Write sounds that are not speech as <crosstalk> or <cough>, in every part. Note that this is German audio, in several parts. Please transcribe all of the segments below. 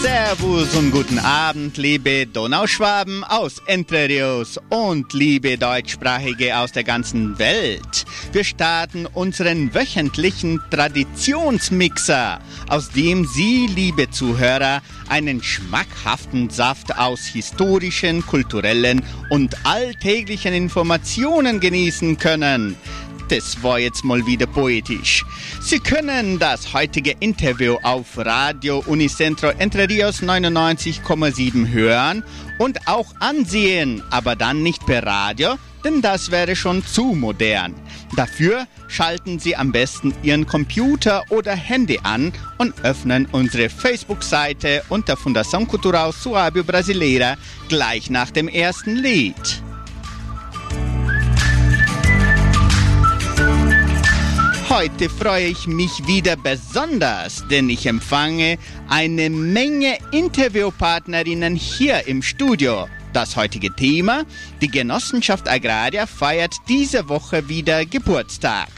Servus und guten Abend, liebe Donauschwaben aus Entre Rios und liebe Deutschsprachige aus der ganzen Welt. Wir starten unseren wöchentlichen Traditionsmixer, aus dem Sie, liebe Zuhörer, einen schmackhaften Saft aus historischen, kulturellen und alltäglichen Informationen genießen können. Das war jetzt mal wieder poetisch. Sie können das heutige Interview auf Radio Unicentro Entre Rios 99,7 hören und auch ansehen, aber dann nicht per Radio, denn das wäre schon zu modern. Dafür schalten Sie am besten Ihren Computer oder Handy an und öffnen unsere Facebook-Seite unter Fundação Cultural Suábio Brasileira gleich nach dem ersten Lied. Heute freue ich mich wieder besonders, denn ich empfange eine Menge Interviewpartnerinnen hier im Studio. Das heutige Thema, die Genossenschaft Agraria feiert diese Woche wieder Geburtstag.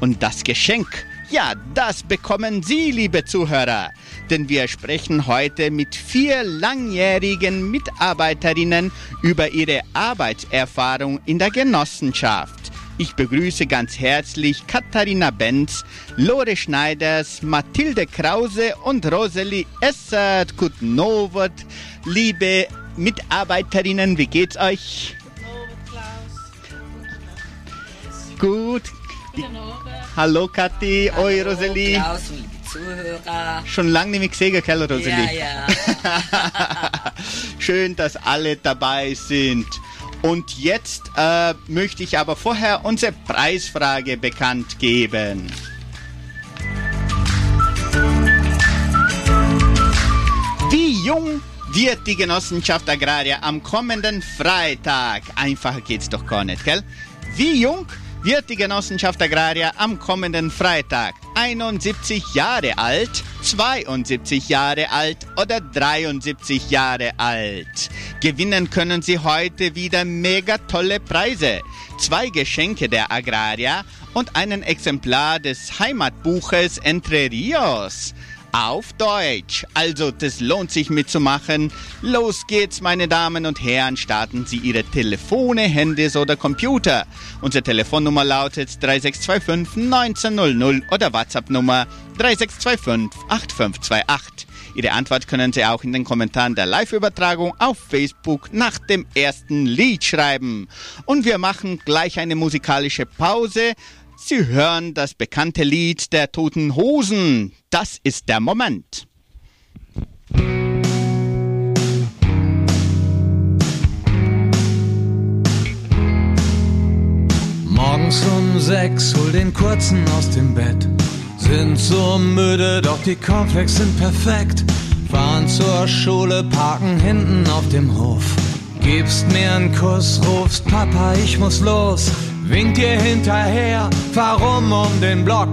Und das Geschenk, ja, das bekommen Sie, liebe Zuhörer. Denn wir sprechen heute mit vier langjährigen Mitarbeiterinnen über ihre Arbeitserfahrung in der Genossenschaft. Ich begrüße ganz herzlich Katharina Benz, Lore Schneiders, Mathilde Krause und Rosalie Essert. Guten Abend, liebe Mitarbeiterinnen, wie geht's euch? Gut. Hallo Kathi, oi Rosalie. Klaus und liebe Zuhörer. Schon lange nicht mehr gesehen, gell, Rosalie? Ja, ja. <laughs> Schön, dass alle dabei sind. Und jetzt äh, möchte ich aber vorher unsere Preisfrage bekannt geben. Wie jung wird die Genossenschaft Agraria am kommenden Freitag? Einfacher geht's doch gar nicht, gell? Wie jung wird die Genossenschaft Agraria am kommenden Freitag 71 Jahre alt, 72 Jahre alt oder 73 Jahre alt. Gewinnen können Sie heute wieder mega tolle Preise. Zwei Geschenke der Agraria und einen Exemplar des Heimatbuches Entre Rios auf Deutsch. Also, das lohnt sich mitzumachen. Los geht's, meine Damen und Herren. Starten Sie Ihre Telefone, Handys oder Computer. Unsere Telefonnummer lautet 3625 1900 oder WhatsApp-Nummer 3625 8528. Ihre Antwort können Sie auch in den Kommentaren der Live-Übertragung auf Facebook nach dem ersten Lied schreiben. Und wir machen gleich eine musikalische Pause. Sie hören das bekannte Lied der Toten Hosen. Das ist der Moment. Morgens um sechs hol den Kurzen aus dem Bett. Sind so müde, doch die Cornflakes sind perfekt. Fahren zur Schule, parken hinten auf dem Hof. Gibst mir einen Kuss, rufst Papa, ich muss los. Winkt dir hinterher, fahr rum um den Block.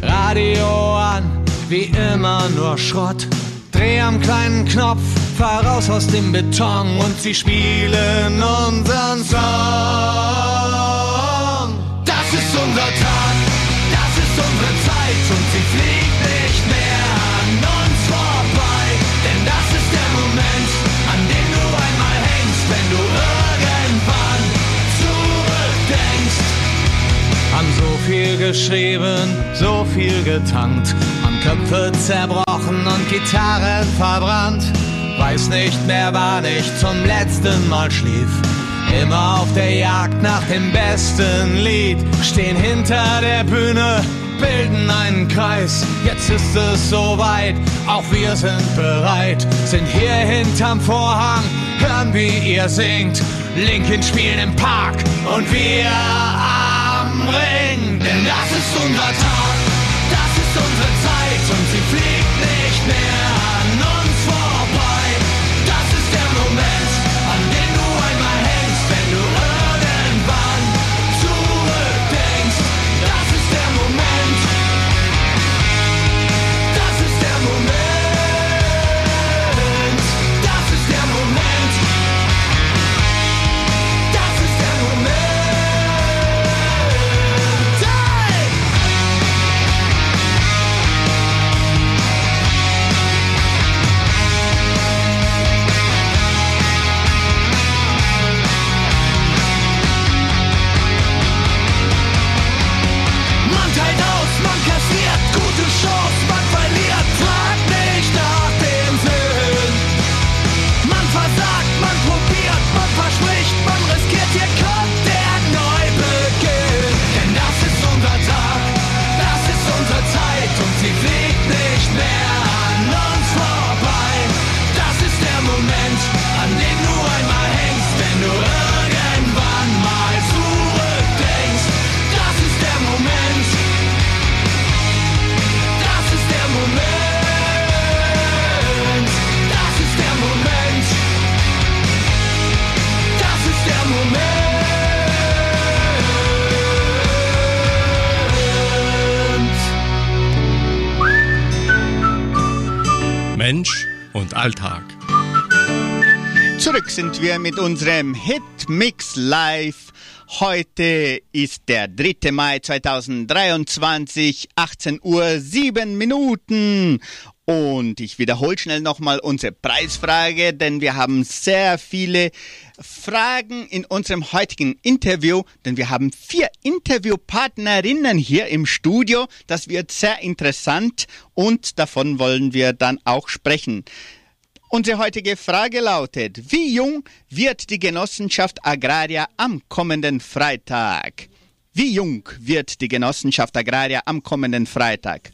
Radio an, wie immer nur Schrott. Dreh am kleinen Knopf, fahr raus aus dem Beton und sie spielen unseren Song. Geschrieben, so viel getankt, haben Köpfe zerbrochen und Gitarren verbrannt. Weiß nicht mehr, wann ich zum letzten Mal schlief. Immer auf der Jagd nach dem besten Lied, stehen hinter der Bühne, bilden einen Kreis. Jetzt ist es soweit, auch wir sind bereit, sind hier hinterm Vorhang, hören wie ihr singt. Linkin spielen im Park und wir Ring, denn das ist unser Tag, das ist unsere Zeit und sie fliegt Mensch und Alltag. Zurück sind wir mit unserem Hit Mix Live. Heute ist der 3. Mai 2023, 18 Uhr 7 Minuten. Und ich wiederhole schnell nochmal unsere Preisfrage, denn wir haben sehr viele Fragen in unserem heutigen Interview, denn wir haben vier Interviewpartnerinnen hier im Studio. Das wird sehr interessant und davon wollen wir dann auch sprechen. Unsere heutige Frage lautet, wie jung wird die Genossenschaft Agraria am kommenden Freitag? Wie jung wird die Genossenschaft Agraria am kommenden Freitag?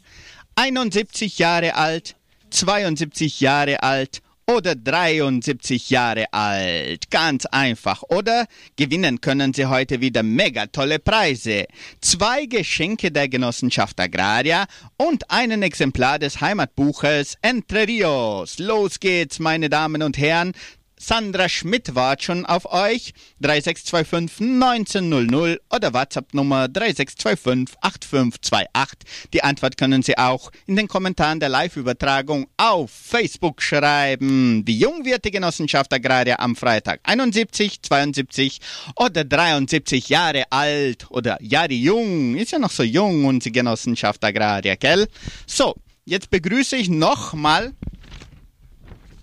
71 Jahre alt, 72 Jahre alt oder 73 Jahre alt. Ganz einfach, oder? Gewinnen können Sie heute wieder mega tolle Preise. Zwei Geschenke der Genossenschaft Agraria und einen Exemplar des Heimatbuches Entre Rios. Los geht's, meine Damen und Herren. Sandra Schmidt wartet schon auf euch. 3625 1900 oder WhatsApp-Nummer 3625 8528. Die Antwort können Sie auch in den Kommentaren der Live-Übertragung auf Facebook schreiben. Wie jung wird die Genossenschaft Agraria am Freitag? 71, 72 oder 73 Jahre alt oder Jahre jung? Ist ja noch so jung, unsere Genossenschaft Agraria, gell? So, jetzt begrüße ich nochmal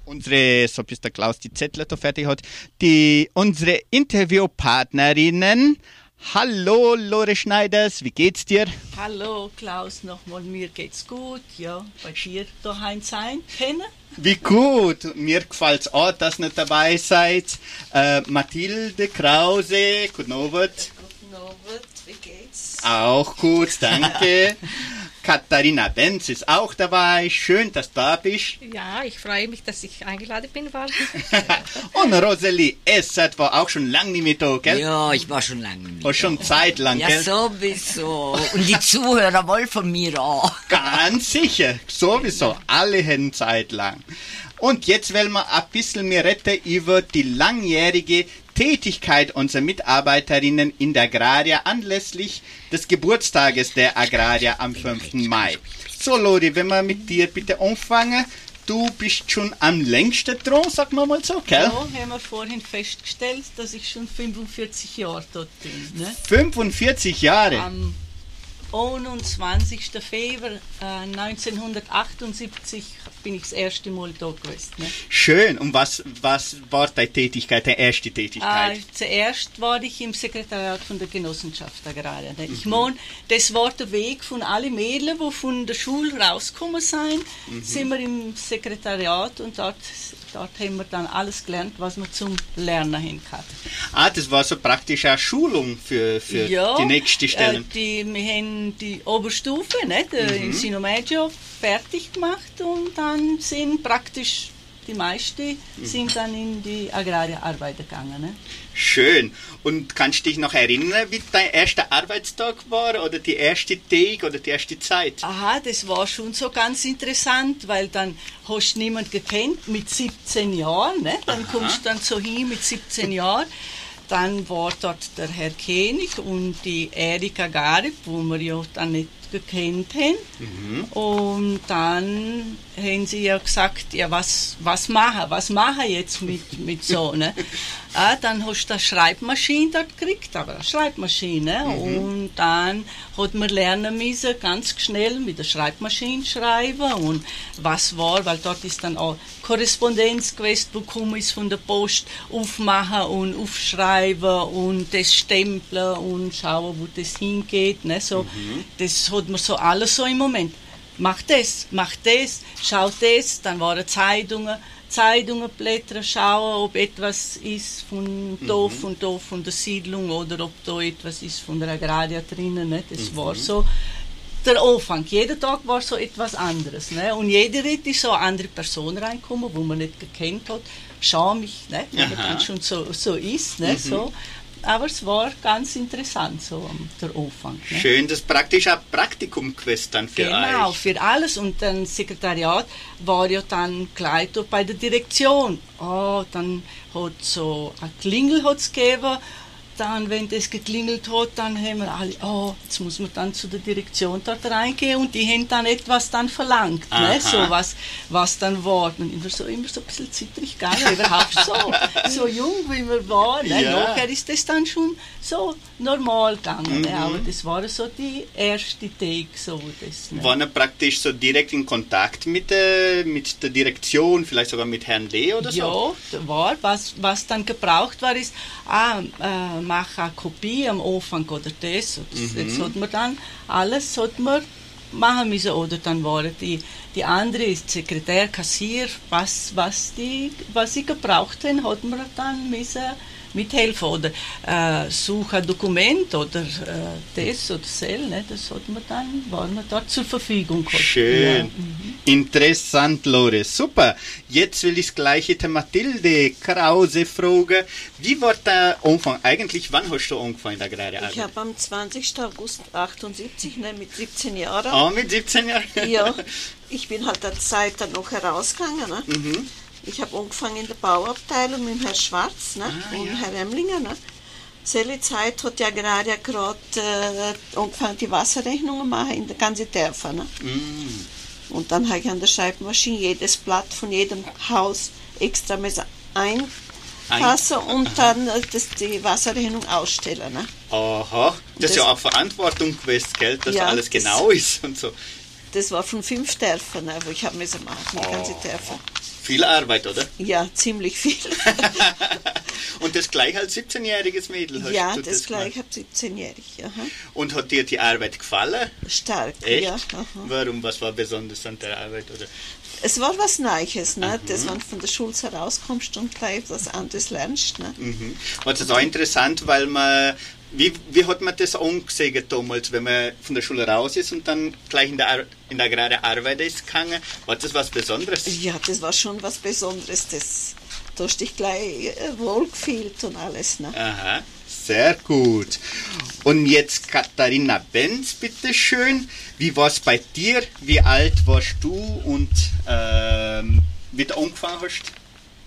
unsere, so bis der Klaus die Zettel da fertig hat, die, unsere Interviewpartnerinnen. Hallo Lore Schneiders, wie geht's dir? Hallo Klaus, nochmal, mir geht's gut. Ja, bei dir daheim sein können. Wie gut, mir gefällt's auch, dass ihr nicht dabei seid. Äh, Mathilde Krause, guten Abend. Guten Abend, wie geht's? Auch gut, danke. <laughs> Katharina Benz ist auch dabei. Schön, dass du da bist. Ja, ich freue mich, dass ich eingeladen bin. War. <laughs> Und Rosalie Essert war auch schon lange nicht mehr da, gell? Ja, ich war schon lange nicht. War schon Zeit lang, Ja, gell? sowieso. Und die Zuhörer wollen von mir auch. <laughs> Ganz sicher, sowieso, alle hätten Zeit lang. Und jetzt wollen wir ein bisschen mehr reden über die langjährige Tätigkeit unserer Mitarbeiterinnen in der Agraria anlässlich des Geburtstages der Agraria am 5. Mai. So, Lori, wenn wir mit dir bitte anfangen. Du bist schon am längsten dran, sag mal mal so, gell? Ja, haben wir vorhin festgestellt, dass ich schon 45 Jahre dort bin. Ne? 45 Jahre. Am 21. Februar äh, 1978 bin ich das erste Mal da gewesen. Ne? Schön. Und was, was war deine Tätigkeit, deine erste Tätigkeit? Äh, zuerst war ich im Sekretariat von der Genossenschaft Agraria. ne? Ich meine, das war der Weg von allen Mädchen, die von der Schule rausgekommen sind, sind wir im Sekretariat und dort, dort haben wir dann alles gelernt, was wir zum Lernen hin hatten. Ah, das war so praktisch eine Schulung für, für die nächste Stelle. Äh, die, wir haben die Oberstufe, nicht, äh, im Sino Medio, fertig gemacht und dann sind praktisch die meisten sind dann in die agrarische Arbeit gegangen. Ne? Schön. Und kannst du dich noch erinnern, wie dein erster Arbeitstag war oder die erste Tag oder die erste Zeit? Aha, das war schon so ganz interessant, weil dann hast du niemand gekannt mit 17 Jahren, ne? dann kommst du dann so hin mit 17 Jahren. Dann war dort der Herr König und die Erika Garib, wo wir ja dann nicht gekannt haben. Und dann haben sie ja gesagt, ja, was, was machen, was machen jetzt mit, mit so, ne? <laughs> ah, dann hast du eine Schreibmaschine dort gekriegt, aber eine Schreibmaschine. Und dann hat man lernen müssen, ganz schnell mit der Schreibmaschine schreiben und was war, weil dort ist dann auch Korrespondenz gewesen, wo gekommen ist von der Post, aufmachen und aufschreiben und das stempeln und schauen, wo das hingeht, ne, so. Das hat man so alles so im Moment. Mach das, mach das, schau das, dann waren Zeitungen, Zeitungen blättern, schauen, ob etwas ist von da, von da, von der Siedlung oder ob da etwas ist von der Agraria drinnen. Ne? Das war so der Anfang. Jeden Tag war so etwas anderes. Ne? Und jede Ritt ist so eine andere Person reingekommen, wo man nicht gekannt hat. Schau mich, ne? wenn man schon so, so ist. Ne? So. Aber es war ganz interessant, so am der Anfang. Ne? Schön, das praktisch ein Praktikum gewesen dann für Genau, euch. für alles. Und dann Sekretariat war ja dann gleich bei der Direktion. Oh, dann hat so ein Klingel hat's gegeben dann, wenn das geklingelt hat, dann haben wir alle, oh, jetzt muss man dann zu der Direktion dort reingehen und die haben dann etwas dann verlangt, Aha. ne? so was, was dann war. Und immer so, immer so ein bisschen zittrig gegangen, überhaupt so, so jung wie man war. Ne? Ja. Nachher ist das dann schon so normal gegangen, ne? Mhm. aber das war so die erste Take, so das. Ne? Waren praktisch so direkt in Kontakt mit der, mit der Direktion, vielleicht sogar mit Herrn Lee oder so? Ja, war. Was, was dann gebraucht war, ist, ah, mach eine Kopie am Anfang oder das. Das Jetzt hat man dann alles hat man machen müssen. Oder dann waren die, die andere ist Sekretär, Kassier, was, was, die, was sie gebraucht haben, hat man dann müssen mithelfen. Oder äh, suchen ein Dokument oder äh, das oder das, ne? das hat man dann, war man dort zur Verfügung. gehabt. Schön. Ja. mhm. Interessant, Lore. Super. Jetzt will ich das gleiche der Mathilde Krause fragen. Wie war der Anfang? Eigentlich, wann hast du angefangen in der Agrararbeit? Ich habe am 20. August 78, ne, mit 17 Jahren, Ah, mit 17 Jahren? <laughs> ja, ich bin halt der Zeit dann noch herausgegangen. Ne? Mhm. Ich habe angefangen in der Bauabteilung mit Herrn Schwarz ne? Ah, und ja. Herr Emlinger. Ne? Selbe Zeit hat ja gerade ja gerade äh, angefangen, die Wasserrechnungen machen in der ganzen Dörfer. Ne? Mm. Und dann habe ich an der Schreibmaschine jedes Blatt von jedem Haus extra müssen einpassen und dann äh, das, die Wasserrechnung ausstellen. Ne? Aha. Das ist Das- ja auch Verantwortung gewesen, gell? dass Ja, alles genau ist und so. Das war von fünf Dörfern, ne, wo ich habe müssen machen, die ganze Oh. Dörfer. Viel Arbeit, oder? Ja, ziemlich viel. <laughs> und das gleich als 17-jähriges Mädel hast ja, du das gleich, gemacht. ich habe 17-jährig. Aha. Und hat dir die Arbeit gefallen? Stark, Echt? ja. Aha. Warum? Was war besonders an der Arbeit? Oder? Es war was Neues, ne? Mhm. das, wenn du von der Schule herauskommst und gleich was anderes lernst. Ne? Mhm. War das auch interessant, weil man, wie, wie hat man das angesehen damals, wenn man von der Schule raus ist und dann gleich in der, Ar in der gerade Arbeit ist gegangen? War das was Besonderes? Ja, das war schon was Besonderes. Das, da hast dich gleich äh, wohlgefühlt und alles. Ne? Aha, sehr gut. Und jetzt Katharina Benz, bitteschön. Wie war es bei dir? Wie alt warst du und ähm, wie du angefangen hast?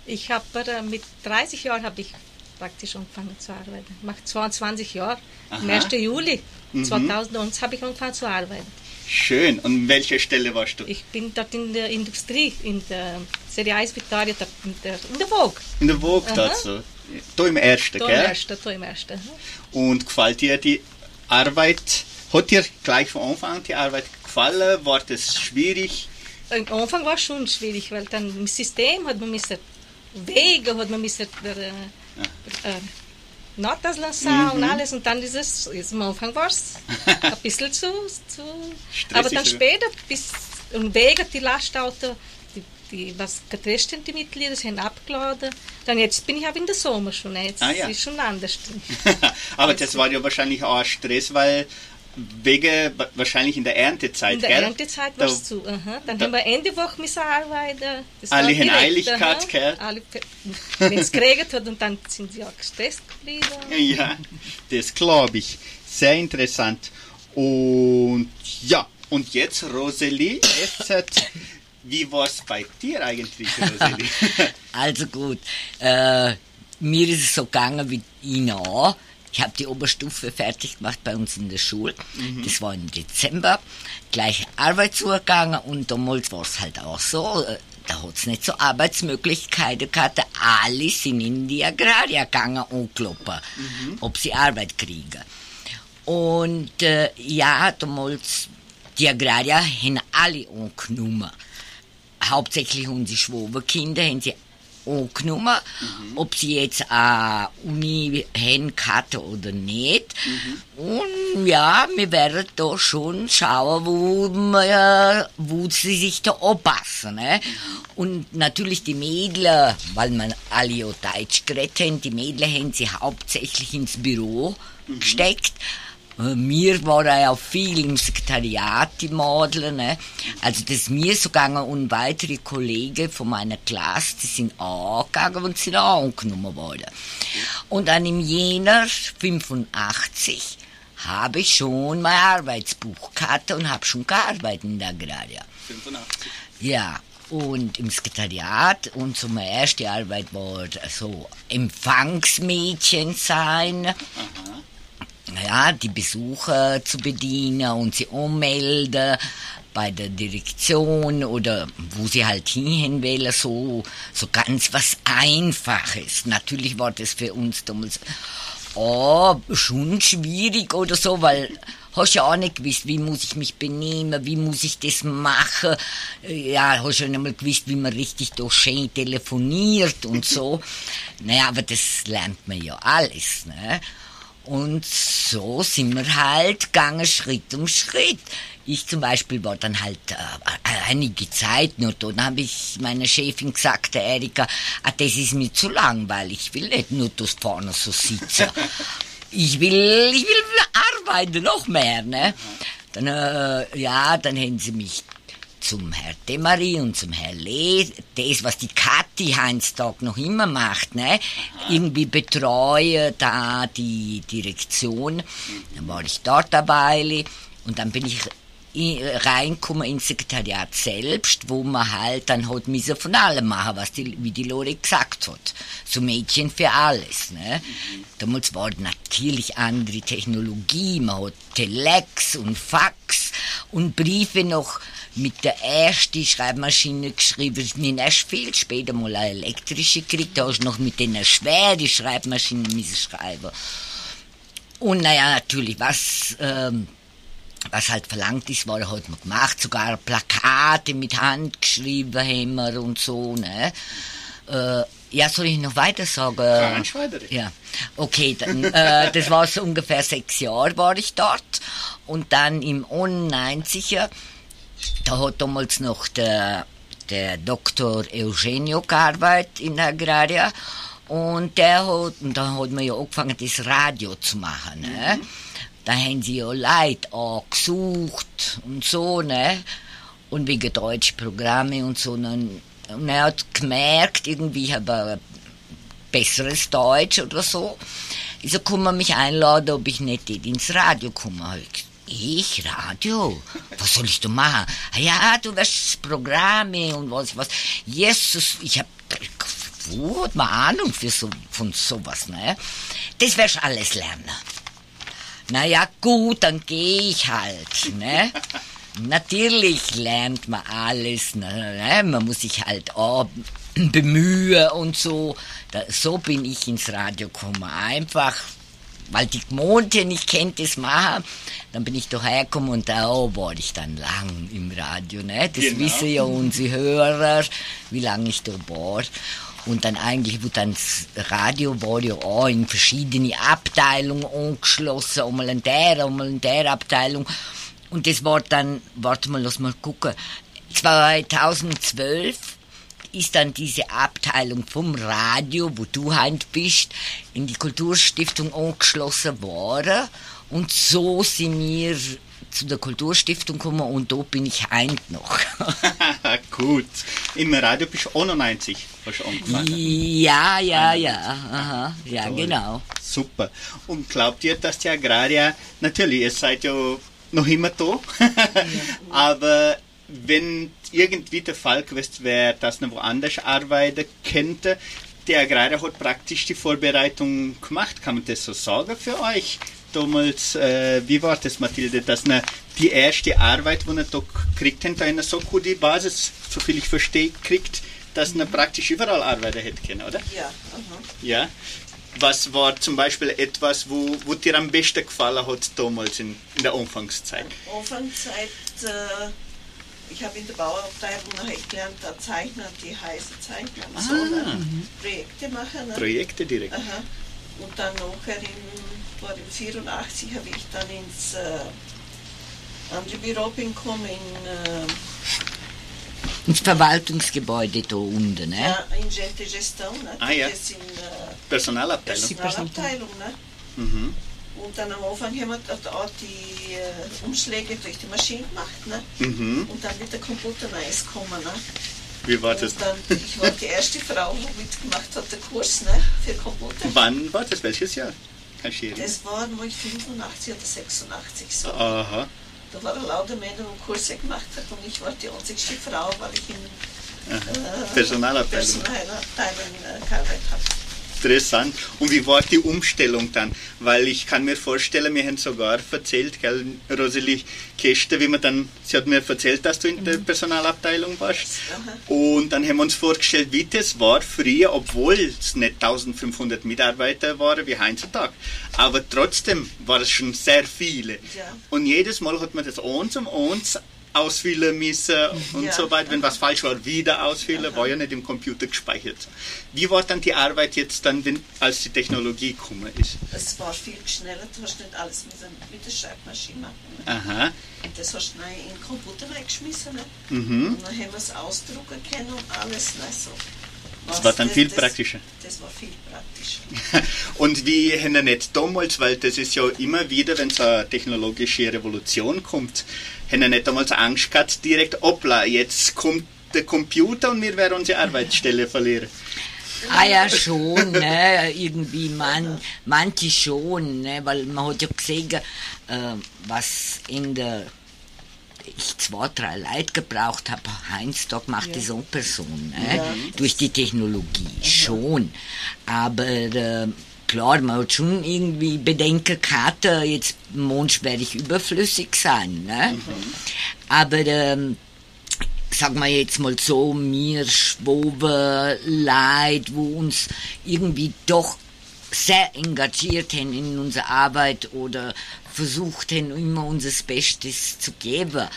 Ich habe mit 30 Jahren habe ich praktisch angefangen zu arbeiten. Ich mache 22 Jahre. Am Aha. 1. Juli Mhm. 2001 habe ich angefangen zu arbeiten. Schön. Und welcher Stelle warst du? Ich bin dort in der Industrie, in der Serie 1 Victoria, in der, in der Vogue. In der Vogue dazu. Da im ersten, Da im gell? ersten, da im ersten. Und gefällt dir die Arbeit? Hat dir gleich von Anfang an die Arbeit gefallen? War das schwierig? Am Anfang war es schon schwierig, weil dann im System hat man müssen Wege, hat man müssen äh, Notas lassen und alles und dann ist es, jetzt am Anfang war es ein bisschen zu, zu aber dann später, bis und Wege, die Lastauto, die, die, was getestet die Mitglieder, haben abgeladen. Dann jetzt bin ich aber in der Sommer schon, jetzt Ah, ja. ist schon anders. <laughs> Aber das war ja wahrscheinlich auch ein Stress, weil wegen wahrscheinlich in der Erntezeit, In der gell? Erntezeit Da- war es zu. Aha. Dann da- haben wir Ende Woche müssen arbeiten. Das Alle direkt, Eiligkeit, gell? Alle, wenn es <laughs> geregnet hat und dann sind sie auch gestresst geblieben. Ja, das glaube ich. Sehr interessant. Und ja, und jetzt Rosalie, jetzt wie war es bei dir eigentlich, Rosalie? <laughs> Also gut, äh, mir ist es so gegangen wie Ihnen auch. Ich habe die Oberstufe fertig gemacht bei uns in der Schule. Das war im Dezember. Gleich Arbeit zugegangen und damals war es halt auch so. äh, Da hat es nicht so Arbeitsmöglichkeiten gehabt. Alle sind in die Agraria gegangen und kloppen, ob sie Arbeit kriegen. Und äh, ja, damals, die Agrarier haben alle angenommen. Hauptsächlich unsere Schwabenkinder haben sie angenommen, ob sie jetzt eine Uni haben gehabt oder nicht. Und ja, wir werden da schon schauen, wo, wir, wo sie sich da anpassen. Ne? Und natürlich die Mädchen, weil man alle ja Deutsch geredet haben, die Mädchen haben sie hauptsächlich ins Büro gesteckt. Äh, Mir war ja auch viel im Sekretariat, die Mädchen. Ne? Also das ist mir so gegangen und weitere Kollegen von meiner Klasse, die sind auch gegangen und sind auch angenommen worden. Und dann im Jänner 85 habe ich schon mein Arbeitsbuch gehabt und habe schon gearbeitet in der Agraria. 85. Ja, und im Sekretariat und zum erste Arbeit war so Empfangsmädchen sein. Ja, die Besucher zu bedienen und sie ummelden bei der Direktion oder wo sie halt hin wollen, so, so ganz was Einfaches. Natürlich war das für uns damals oh, schon schwierig oder so, weil hast ja auch nicht gewusst, wie muss ich mich benehmen, wie muss ich das machen. Ja, hast ja nicht mal gewusst, wie man richtig doch schön telefoniert und so. <laughs> naja, aber das lernt man ja alles, ne? Und so sind wir halt gegangen, Schritt um Schritt. Ich zum Beispiel war dann halt äh, einige Zeit nur da. Dann habe ich meiner Chefin gesagt, der Erika, ah, das ist mir zu langweilig. Ich will nicht nur da vorne so sitzen. Ich will, ich will arbeiten, noch mehr, ne? Dann, äh, ja, dann haben sie mich zum Herr Demari und zum Herr Lee, das, was die Kathi Heinztag noch immer macht, ne? Irgendwie betreue da die Direktion. Dann war ich dort dabei und dann bin ich reinkommen ins Sekretariat selbst, wo man halt dann hat müssen von allem machen, was die, wie die Lore gesagt hat. So Mädchen für alles, ne? Damals war natürlich andere Technologie, man hat Telex und Fax und Briefe noch mit der ersten Schreibmaschine geschrieben. Ich bin erst viel später mal eine elektrische gekriegt, da hast du noch mit den schweren Schreibmaschinen müssen schreiben. Und naja, natürlich, was... Ähm, was halt verlangt ist, war halt man gemacht, sogar Plakate mit Hand geschrieben haben wir und so, ne? Äh, ja, soll ich noch weiter sagen? Ganz weiter. Ja, okay, dann, äh, das war so ungefähr sechs Jahre war ich dort und dann im 91 da hat damals noch der, der Doktor Eugenio gearbeitet in Agraria und der hat, und dann hat man ja angefangen, das Radio zu machen, ne? Mhm da haben sie ja Leute angesucht und so, ne? Und wegen deutsche Programme und so. Und, er hat gemerkt, irgendwie ich habe ein besseres Deutsch oder so. Ich so, kann man mich einladen, ob ich nicht ins Radio komme. Ich, Radio? Was soll ich da machen? Ah ja, du wirst Programme und was, was. Jesus, ich hab, wo hat man Ahnung für so, von sowas, ne? Das wirst alles lernen. Naja, gut, dann gehe ich halt, ne? <laughs> Natürlich lernt man alles, ne? man muss sich halt auch <clears throat> bemühen und so. Da, so bin ich ins Radio gekommen. Einfach, weil die Monte nicht kennt das machen. Dann bin ich doch hergekommen und da war ich dann lang im Radio. Ne? Das genau. wissen ja unsere Hörer, wie lange ich da war. Und dann eigentlich wird dann das Radio war ja auch in verschiedene Abteilungen angeschlossen, einmal in der, einmal in der Abteilung. Und das war dann, warte mal, lass mal gucken, 2012 ist dann diese Abteilung vom Radio, wo du heint bist, in die Kulturstiftung angeschlossen worden. Und so sind wir zu der Kulturstiftung gekommen und da bin ich heint noch. <laughs> Gut. Im Radio bist du 91 hast du angefangen. Ja, ja, ja. Aha, ja, Toll. genau. Super. Und glaubt ihr, dass die Agrarier, natürlich, ihr seid ja noch immer da, <laughs> aber wenn irgendwie der Fall gewesen wäre, dass man woanders arbeiten könnte, der Agrarier hat praktisch die Vorbereitung gemacht, kann man das so sagen für euch? Damals, äh, wie war das, Mathilde, dass ne, die erste Arbeit, die ihr da kriegt habt, eine so gute Basis, so viel ich verstehe, kriegt, dass ihr praktisch überall arbeiten hätte können, oder? Ja. Aha. Ja. Was war zum Beispiel etwas, wo, wo dir am besten gefallen hat damals in, in der Anfangszeit? In Anfangszeit, äh, ich habe in der Bauabteilung nachher gelernt, da Zeichner, die heiße Zeichner, ah. so, ne? Projekte machen. Ne? Projekte direkt. Aha. Und dann nachher im war im 84 habe ich dann ins äh, andere Büro gekommen, in, äh, ins Verwaltungsgebäude da unten, ne? Ja, in Gente Gestão, ne? Ah ja, in, äh, Personalabteilung. Personalabteilung, ne? Mhm. Und dann am Anfang haben wir auch die äh, Umschläge durch die Maschine gemacht, ne? Mhm. Und dann wird der Computer nice kommen, ne? Wie war das? Dann, ich war die erste Frau, die mitgemacht hat, den Kurs ne, für Computer. Wann war das? Welches Jahr? Das war mal 85 oder 86 so. Aha. Da waren lauter Männer, die Kurse gemacht haben und ich war die einzige Frau, weil ich in äh, Personalabteilung. Personalabteilung äh, gearbeitet habe. Interessant. Und wie war die Umstellung dann? Weil ich kann mir vorstellen, wir haben sogar erzählt, gell, Rosalie Kester, wie man dann, sie hat mir erzählt, dass du in der Personalabteilung warst. Und dann haben wir uns vorgestellt, wie das war früher, obwohl es nicht 1500 Mitarbeiter waren wie heutzutage. Aber trotzdem war es schon sehr viele. Und jedes Mal hat man das eins um eins ausfüllen müssen und Ja. so weiter. Wenn was falsch war, wieder ausfüllen, war ja nicht im Computer gespeichert. Wie war dann die Arbeit jetzt dann, wenn, als die Technologie gekommen ist? Es war viel schneller, du hast nicht alles mit der, mit der Schreibmaschine machen. Aha, Das hast du in den Computer reingeschmissen. Ne? mhm. Und dann haben wir es ausdrucken können und alles. Ne? So. Das war dann viel das- praktischer. Das war viel praktischer. <laughs> Und wie haben wir nicht damals, weil das ist ja immer wieder, wenn so eine technologische Revolution kommt, haben wir nicht damals Angst gehabt, direkt, hoppla, jetzt kommt der Computer und wir werden unsere Arbeitsstelle verlieren. Ah ja, schon, ne? irgendwie man, manche schon, ne? weil man hat ja gesehen, äh, was in der ich zwei, drei Leute gebraucht habe, Heinz-Tag macht das auch Person, ne? durch die Technologie, schon. Aber äh, klar, man hat schon irgendwie Bedenken gehabt, äh, jetzt Mensch werde ich überflüssig sein. Ne? Aber ähm, sagen wir jetzt mal so, mir schwobe Leid, wo uns irgendwie doch sehr engagiert haben in unserer Arbeit oder versucht haben, immer unser Bestes zu geben.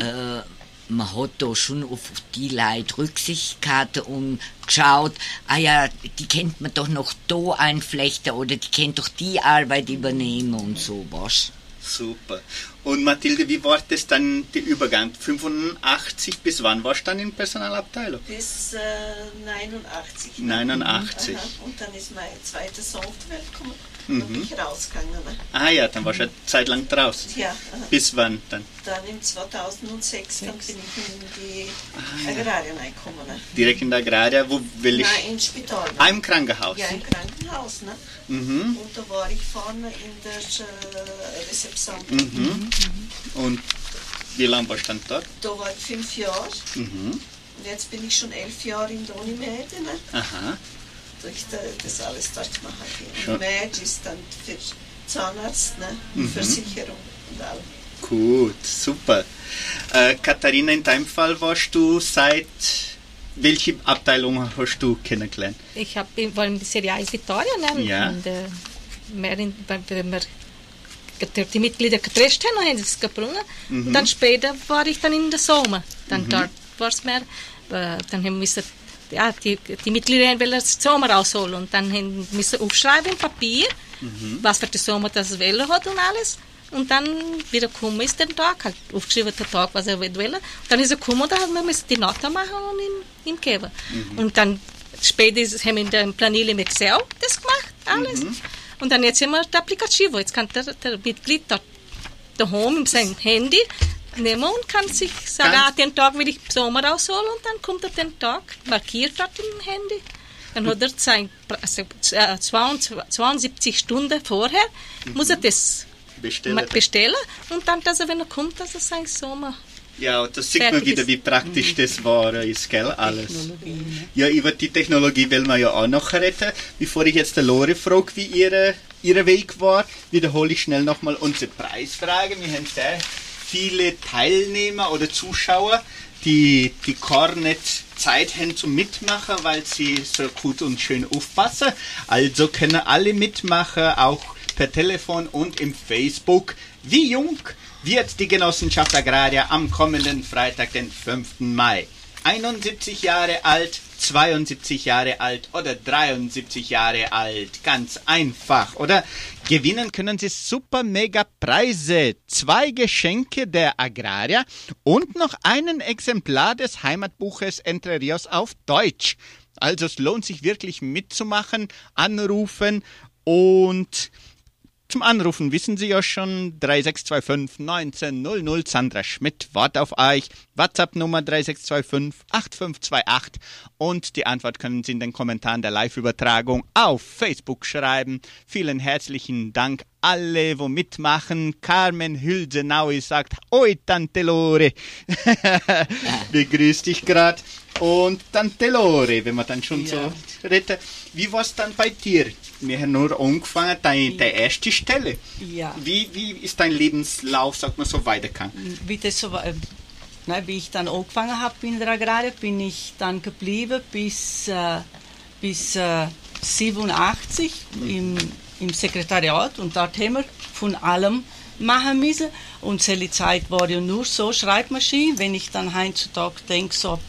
Äh, man hat da schon auf die Leute Rücksicht gehabt und geschaut, ah ja, die kennt man doch noch da einflechten oder die kennt doch die Arbeit übernehmen und so was. Super. Und Mathilde, wie war das dann, der Übergang? 85 bis wann warst du dann in Personalabteilung? Bis äh, 89. 89. Aha. Und dann ist mein zweiter Sohn auf die Welt gekommen. Mhm. Dann bin ich rausgegangen. Ne? Ah ja, dann warst du eine Zeit lang draußen. Ja, aha. Bis wann dann? dann im 2006 dann bin ich in die Ah, Agrarien reingekommen. Ne? Direkt in der Agraria, wo will ich? Nein, ins Spital. Ne? Ah, im Krankenhaus. Ja, im Krankenhaus. Ne? Mhm. Und da war ich vorne in der äh, Rezeption. Mhm. Und wie lange warst du dann dort? Da war ich fünf Jahre. Mhm. Und jetzt bin ich schon elf Jahre in der Unimed. Ne? Aha. Da, das alles dort mache. Schon. Und Med ist dann für Zahnarzt, ne? Mhm. Versicherung und all. Gut, super. Äh, Katharina, in deinem Fall warst du seit welche Abteilung hast du kennengelernt? Ich hab, ich war im Serial Vittoria, ne? Ja. Und, äh, mehr in, wenn wir die Mitglieder getrescht haben, haben sie es gebrungen. Und dann später war ich dann in der Sommer. Dann dort war es mehr, äh, dann haben wir ja, die, die Mitglieder wollen das Sommer rausholen und dann müssen aufschreiben Papier, was für den Sommer das Wähler hat und alles. Und dann wieder gekommen ist der Tag, halt aufgeschrieben der Tag, was er will. wählen. Dann ist er gekommen und dann haben wir die Note machen und ihm, ihm geben. Und dann später haben wir in der Planille mit Excel das gemacht, alles. Und dann jetzt haben wir das Applikativo. Jetzt kann der, der Mitglied dort daheim mit seinem Handy nehmen und kann sich sagen, ah, den Tag will ich Sommer rausholen und dann kommt er den Tag, markiert dort im Handy. Dann hat er sein, also, äh, 22 72 Stunden vorher, muss er das Bestellen. bestellen und dann, dass er, wenn er kommt, dass er sein Sommer. Ja, und da sieht man wieder, wie praktisch das war, ist, gell, alles. Ja, über die Technologie will man ja auch noch reden. Bevor ich jetzt der Lore frage, wie ihre, ihre Weg war, wiederhole ich schnell nochmal unsere Preisfrage. Wir haben sehr viele Teilnehmer oder Zuschauer, die, die nicht Zeit haben zum Mitmachen, weil sie so gut und schön aufpassen. Also können alle mitmachen, auch per Telefon und im Facebook. Wie jung wird die Genossenschaft Agraria am kommenden Freitag, den 5. Mai? 71 Jahre alt, 72 Jahre alt oder 73 Jahre alt. Ganz einfach, oder? Gewinnen können Sie super mega Preise, zwei Geschenke der Agraria und noch einen Exemplar des Heimatbuches Entre Rios auf Deutsch. Also es lohnt sich wirklich mitzumachen, anrufen und zum Anrufen wissen Sie ja schon 3625 1900 Sandra Schmidt wart auf euch. WhatsApp-Nummer 3625 8528 und die Antwort können Sie in den Kommentaren der Live-Übertragung auf Facebook schreiben. Vielen herzlichen Dank alle, wo mitmachen. Carmen Hülsenaui sagt, Oi Tante Lore. <laughs> Begrüß dich grad. Und dann Telore, wenn man dann schon Ja. so redet. Wie war es dann bei dir? Wir haben nur angefangen, deine, deine erste Stelle. Ja. Wie, wie ist dein Lebenslauf, sag mal so, weitergegangen? wie, das so, ne, wie ich dann angefangen habe in der Agrarie, bin ich dann geblieben bis, äh, bis äh, 87 im, im Sekretariat und dort haben wir von allem machen müssen. Und diese Zeit war ja nur so Schreibmaschine. Wenn ich dann heutzutage denke, so ein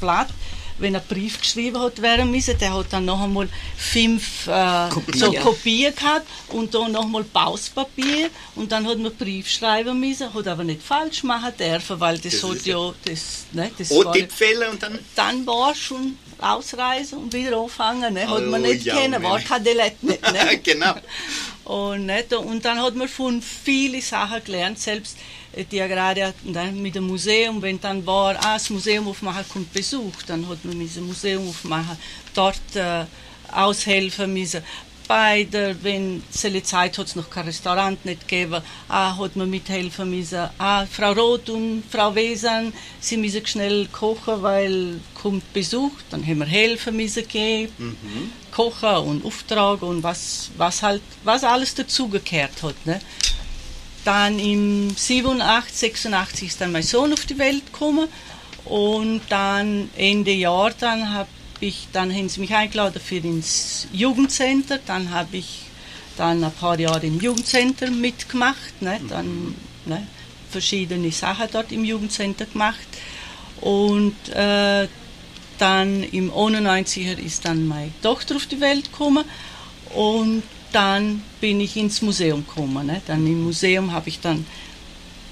Wenn ein Brief geschrieben hat werden müssen, der hat dann noch einmal fünf äh, so Kopien gehabt und dann noch mal Pauspapier und dann hat man Brief schreiben müssen, hat aber nicht falsch machen dürfen, weil das, Das hat ja, das, ne, das Oh, war Tippfehler und dann. dann war schon ausreisen und wieder anfangen, ne, hat man Oh, nicht ja, kennen, war kein Delett nicht, ne. <laughs> genau. Und, nicht? und dann hat man von viele Sachen gelernt, selbst die Agraria ne, mit dem Museum, wenn dann war, ah, das Museum aufmachen kommt Besuch, dann hat man müssen Museum aufmachen, dort äh, aushelfen müssen. Bei der, wenn zur Zeit hat es noch kein Restaurant nicht gegeben, ah, hat man mithelfen müssen. Ah, Frau Roth und Frau Wesan, sie müssen schnell kochen, weil kommt Besuch, dann haben wir helfen müssen geben. Kochen und Auftrag und was, was halt, was alles dazugekehrt hat. Ne? Dann im 87, 86 ist dann mein Sohn auf die Welt gekommen und dann Ende Jahr dann habe ich, dann haben sie mich eingeladen für ins Jugendcenter, dann habe ich dann ein paar Jahre im Jugendcenter mitgemacht, ne? dann ne? verschiedene Sachen dort im Jugendcenter gemacht und äh, dann im 91er ist dann meine Tochter auf die Welt gekommen und dann bin ich ins Museum gekommen. Ne? Dann im Museum habe ich dann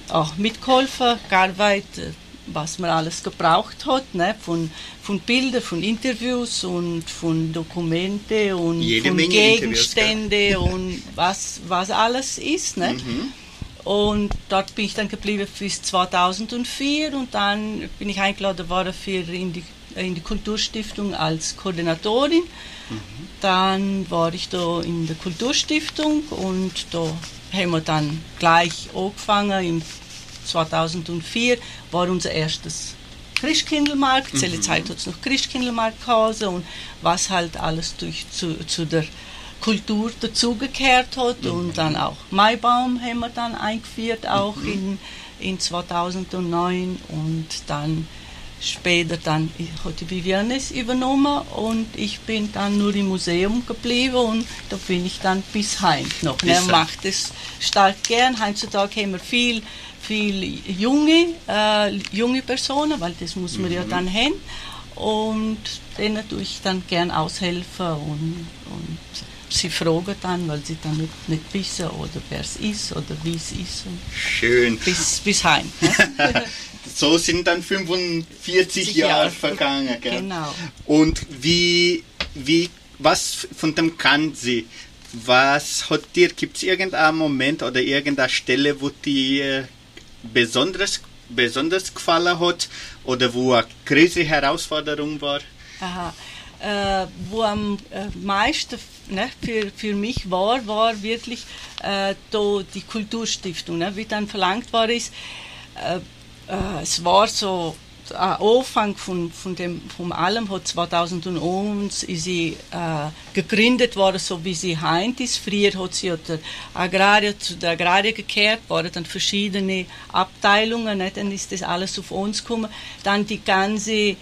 auch mitgeholfen, gearbeitet, was man alles gebraucht hat, ne? von, von Bildern, von Interviews und von Dokumente und Jede von Menge Gegenstände und was, was alles ist. Ne? Und dort bin ich dann geblieben bis 2004 und dann bin ich eingeladen worden für in die, in die Kulturstiftung als Koordinatorin. Dann war ich da in der Kulturstiftung und da haben wir dann gleich angefangen. Im 2004 war unser erstes Christkindlmarkt. Mhm. Zur Zeit hat es noch Christkindlmarkt geheißen und was halt alles durch zu, zu der Kultur dazugekehrt hat und dann auch Maibaum haben wir dann eingeführt, auch in, in 2009 und dann später dann hat die Viviane es übernommen und ich bin dann nur im Museum geblieben und da bin ich dann bis heim noch. Bis Ne, macht es stark gern. Heutzutage haben wir viel, viel junge, äh, junge Personen, weil das muss man ja dann haben und denen tue ich dann gern aushelfen und, und sie fragen dann, weil sie dann nicht, nicht wissen oder wer es ist oder wie es ist Schön. bis, bis heim. Ne? <laughs> So sind dann 45 Jahre Jahre vergangen. Gell? Genau. Und wie, wie, was von dem kann sie? Was hat dir, gibt es irgendeinen Moment oder irgendeine Stelle, wo dir besonders, besonders gefallen hat oder wo eine große Herausforderung war? Aha. Äh, wo am äh, meisten ne, für, für mich war, war wirklich äh, die Kulturstiftung, ne, wie dann verlangt war ist. Äh, äh, es war so ein Anfang von, von dem von allem hat 2001 ist sie äh, gegründet worden, so wie sie heint ist. Früher hat sie der Agrarier zu der Agrarier gekehrt, waren dann verschiedene Abteilungen, ne? dann ist das alles auf uns gekommen. Dann die ganze äh,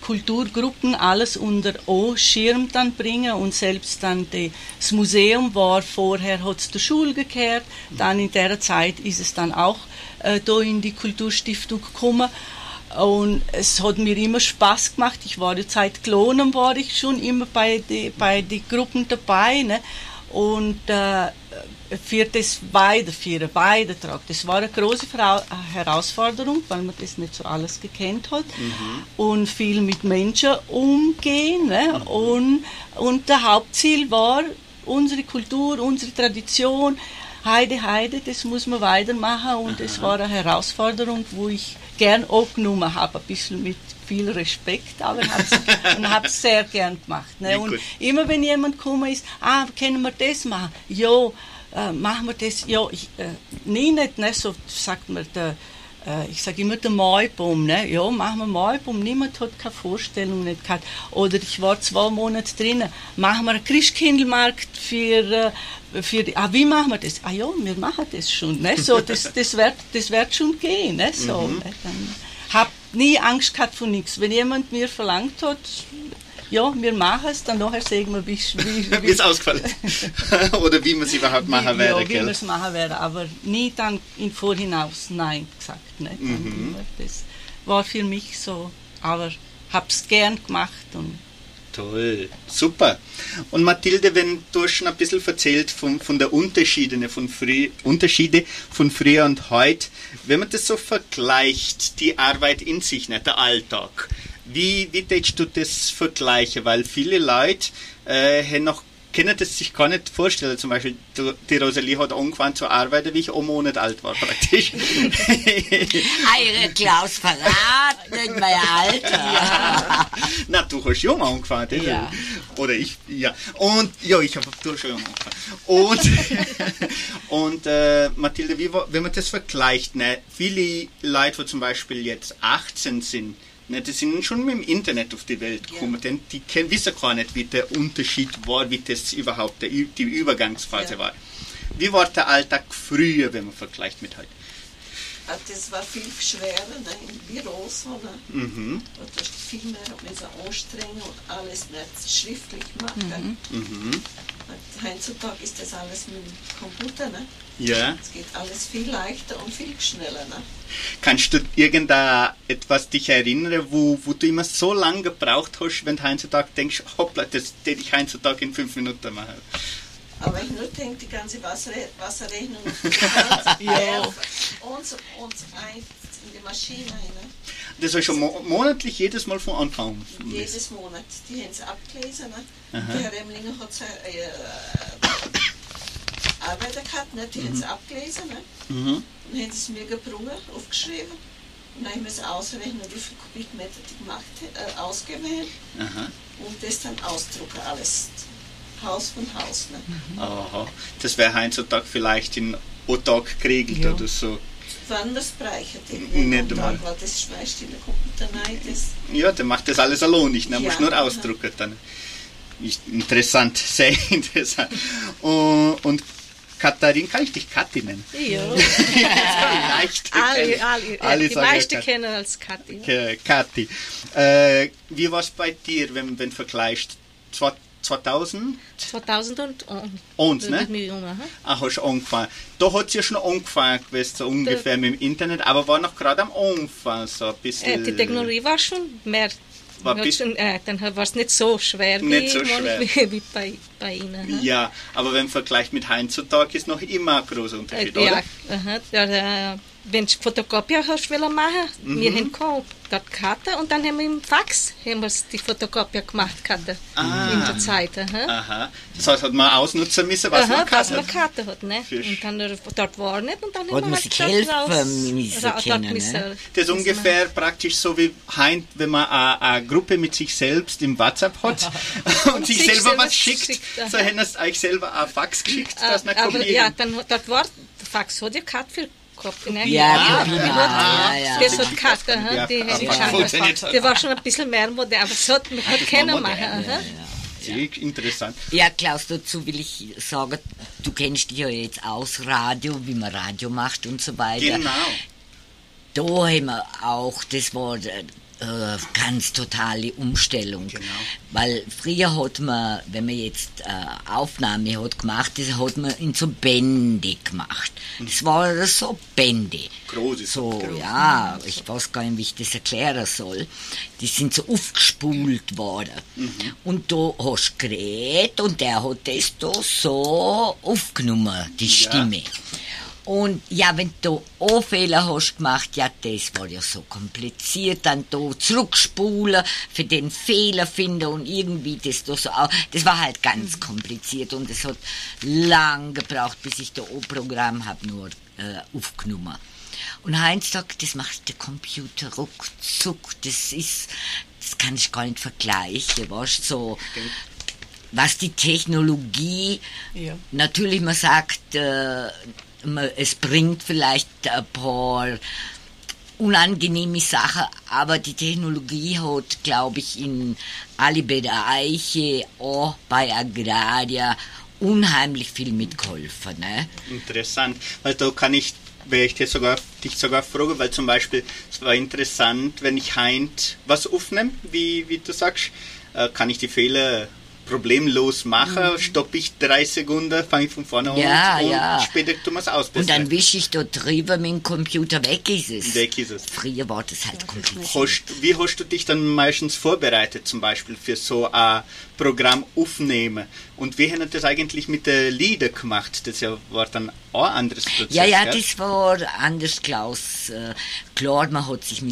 Kulturgruppen alles unter O-Schirm dann bringen und selbst dann die, das Museum war vorher hat es der Schule gekehrt, dann in der Zeit ist es dann auch äh, da in die Kulturstiftung gekommen und es hat mir immer Spaß gemacht. Ich war die Zeit gelohnt, war ich schon immer bei die, bei die Gruppen dabei. Ne? Und äh, für das weiter, für den Beitrag, das war eine große Frau Herausforderung, weil man das nicht so alles gekannt hat. Und viel mit Menschen umgehen. Ne? Und, und der Hauptziel war unsere Kultur, unsere Tradition. Heide, Heide, das muss man weitermachen und es war eine Herausforderung, wo ich gern angenommen habe, ein bisschen mit viel Respekt, aber habe es <laughs> sehr gern gemacht. Ne? Und immer wenn jemand gekommen ist, ah, können wir das machen? Ja, äh, machen wir das? Ja, ich, äh, nie nicht, ne? so sagt man, der, ich sage immer der Maibaum, ne? ja, machen wir Maibaum, niemand hat keine Vorstellung nicht gehabt. Oder ich war zwei Monate drinnen, machen wir einen Christkindlmarkt für, äh, für die, ah, wie machen wir das? Ah ja, wir machen das schon, ne? so, <laughs> das, das, wird, das wird schon gehen. Ne? So, Mhm. ne? Dann hab nie Angst gehabt von nichts. Wenn jemand mir verlangt hat, ja, wir machen es, dann nachher sagen wir, wie, <laughs> es ausgefallen ist. <laughs> Oder wie man es überhaupt machen wie, werde, ja, wie wir es machen werden, aber nie dann im Vorhinaus Nein gesagt. Ne? Dann Mhm. Das war für mich so, aber hab's gern gemacht und Toll, super. Und Mathilde, wenn du schon ein bisschen erzählt von, von der Unterschiede von, früh, Unterschiede von früher und heute, wenn man das so vergleicht, die Arbeit in sich, nicht der Alltag, wie, wie würdest du das vergleichen? Weil viele Leute äh, haben noch können das sich gar nicht vorstellen. Zum Beispiel, die- Rosalie hat angefangen zu arbeiten, wie ich einen Monat alt war, praktisch. <laughs> Eure Klaus verrat nicht mein Alter. <laughs> Na, du hast jung angefangen, das Ja. Oder ich, ja. Und, ja, ich habe du hast schon jung angefangen. Und, <laughs> und äh, Mathilde, wie, wenn man das vergleicht, ne, viele Leute, die zum Beispiel jetzt 18 sind, ne, die sind schon mit dem Internet auf die Welt gekommen, denn die kennen, wissen gar nicht, wie der Unterschied war, wie das überhaupt der, die Übergangsphase war. Wie war der Alltag früher, wenn man vergleicht mit heute? Ah, Das war viel schwerer ne, in Büros. So, ne? Mhm. Und da ist viel mehr anstrengen und alles nicht schriftlich machen. Mhm. Und heutzutage ist das alles mit dem Computer. Ne? Ja. Es geht alles viel leichter und viel schneller. Ne? Kannst du irgendetwas dich erinnern, wo, wo du immer so lange gebraucht hast, wenn du heutzutage denkst, hoppla, das hätte ich heutzutage in fünf Minuten machen. Aber ich nur denke, die ganze Wasser, Wasserrechnung <laughs> Ja. und, so- und ein in die Maschine. Ne? Das hast du schon mo monatlich jedes Mal von Anfang an. Jedes Monat. Die haben es abgelesen. Ne? Aha. Der Herr Remlinger hat seine äh, Arbeiter gehabt, ne? die haben es abgelesen. Ne? Mhm. Dann haben sie es mir gebrungen, aufgeschrieben. Und dann haben wir es ausrechnen, wie viel Kubikmeter die gemacht, äh, ausgewählt Aha. und das dann ausdrucken, alles Haus von Haus. Ne? Aha. Das wäre heutzutage vielleicht in Tag geregelt Ja. oder so. Wann das ich Nicht einmal. Weil das schmeißt in den Computer rein. Das, Ja, der macht das alles allein nicht, ne? Ja. muss nur ausdrucken dann. Ist interessant, <laughs> sehr interessant. Und, und Katharin, kann ich dich Kathi nennen? Ja. <laughs> Leicht. alle, alle, Alle die ja meisten Kathi. kennen als Kathi. Ke- Kathi. Äh, wie war es bei dir, wenn wenn du vergleichst? Zwei- 2000? 2001. Und, ne? Millionen, aha. Ah, hast du angefangen. Da hat es ja schon angefangen gewesen, so ungefähr mit dem Internet, aber war noch gerade am Anfang so ein bisschen. Äh, die Technologie war schon mehr. War hat bis- schon, äh, dann war es nicht so schwer, Nicht wie, so schwer. wie, <laughs> wie bei, bei Ihnen. aha. Ja, aber wenn man vergleicht mit heutzutage ist noch immer ein großer Äh, Unterschied, ja, oder? aha, ja, äh, wenn du Fotokopie hast wollen machen, Mhm. wir haben gehabt, dort Karte und dann haben wir im Fax haben wir die Fotokopie gemacht Karte Ah. in der Zeit. Aha. Aha. Das heißt, hat man ausnutzen müssen, was Aha, man was kann. man Karte hat, ne? Für- Und dann äh, dort war nicht und dann Hat haben man wir sich dort helfen raus- müssen können, ne? Das ist ungefähr praktisch so wie heint, wenn man eine, Gruppe mit sich selbst im WhatsApp hat <laughs> <laughs> und, sich sich selber selber was schickt. schickt, so hätten es euch selber ein Fax geschickt, wir- dass man aber kopieren. ja, dann dort war der Fax hat ja Karte für Kopie, ne? Ja, die genau, hat- ja, ja. Das hat Karte, aha, Ja, die schon. funktioniert. Die war schon ein bisschen mehr modern, aber das hat, hat keiner machen. Sehr interessant. Ja, Klaus, dazu will ich sagen, du kennst dich ja jetzt aus Radio, wie man Radio macht und so weiter. Genau. Da haben wir auch, das war äh, ganz totale Umstellung. Genau. Weil früher hat man, wenn man jetzt äh, Aufnahme hat gemacht, das hat man in so Bände gemacht. Das war so Bände. Große, So, ja, ich weiß gar nicht, wie ich das erklären soll. Die sind so aufgespult worden. Und da hast du geredet und der hat das da so aufgenommen, die Stimme. Und ja, wenn du auch Fehler hast gemacht, ja, das war ja so kompliziert, dann da zurückspulen, für den Fehler finden und irgendwie das da so, au- das war halt ganz kompliziert und es hat lang gebraucht, bis ich da ein Programm hab nur äh, aufgenommen. Und heutzutage, das macht der Computer ruckzuck, das ist, das kann ich gar nicht vergleichen, weißt so, was die Technologie, Ja. natürlich man sagt, äh, es bringt vielleicht ein paar unangenehme Sache, aber die Technologie hat, glaube ich, in alle Bereiche, auch bei Agraria, unheimlich viel mitgeholfen. Ne? Interessant, weil da kann ich, ich dir sogar, dich sogar fragen, weil zum Beispiel, es war interessant, wenn ich heint was aufnehme, wie, wie du sagst, äh, kann ich die Fehler problemlos machen, stoppe ich drei Sekunden, fange ich von vorne Mhm. Ja, an und ja. später tun wir es Und ausbessern. dann wische ich dort drüber mit dem Computer, weg ist es. Weg ist es. Früher war das halt kompliziert. Hast, wie hast du dich dann meistens vorbereitet, zum Beispiel für so ein Programm aufnehmen? Und wie haben das eigentlich mit den Liedern gemacht? Das war dann auch ein anderes Prozess. Ja, ja, gell? das war anders, Klaus. Äh, Klar, man hat sich,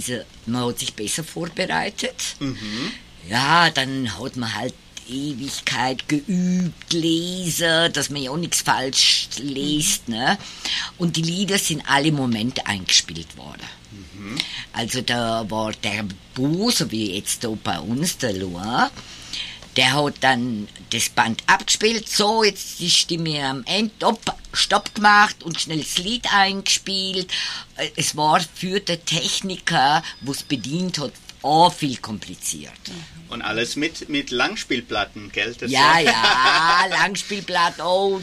man hat sich besser vorbereitet. Mhm. Ja, dann hat man halt Ewigkeit geübt, lesen, dass man ja auch nichts falsch liest, ne? Und die Lieder sind alle im Moment eingespielt worden. Mhm. Also da war der Bu, so wie jetzt da bei uns, der Loin, der hat dann das Band abgespielt, so jetzt die Stimme am Ende, stopp, stopp gemacht und schnell das Lied eingespielt. Äh, Es war für den Techniker, wo es bedient hat, auch viel kompliziert. Und alles mit, mit Langspielplatten, gell? Das Ja, ja, <laughs> Langspielblatt, oh,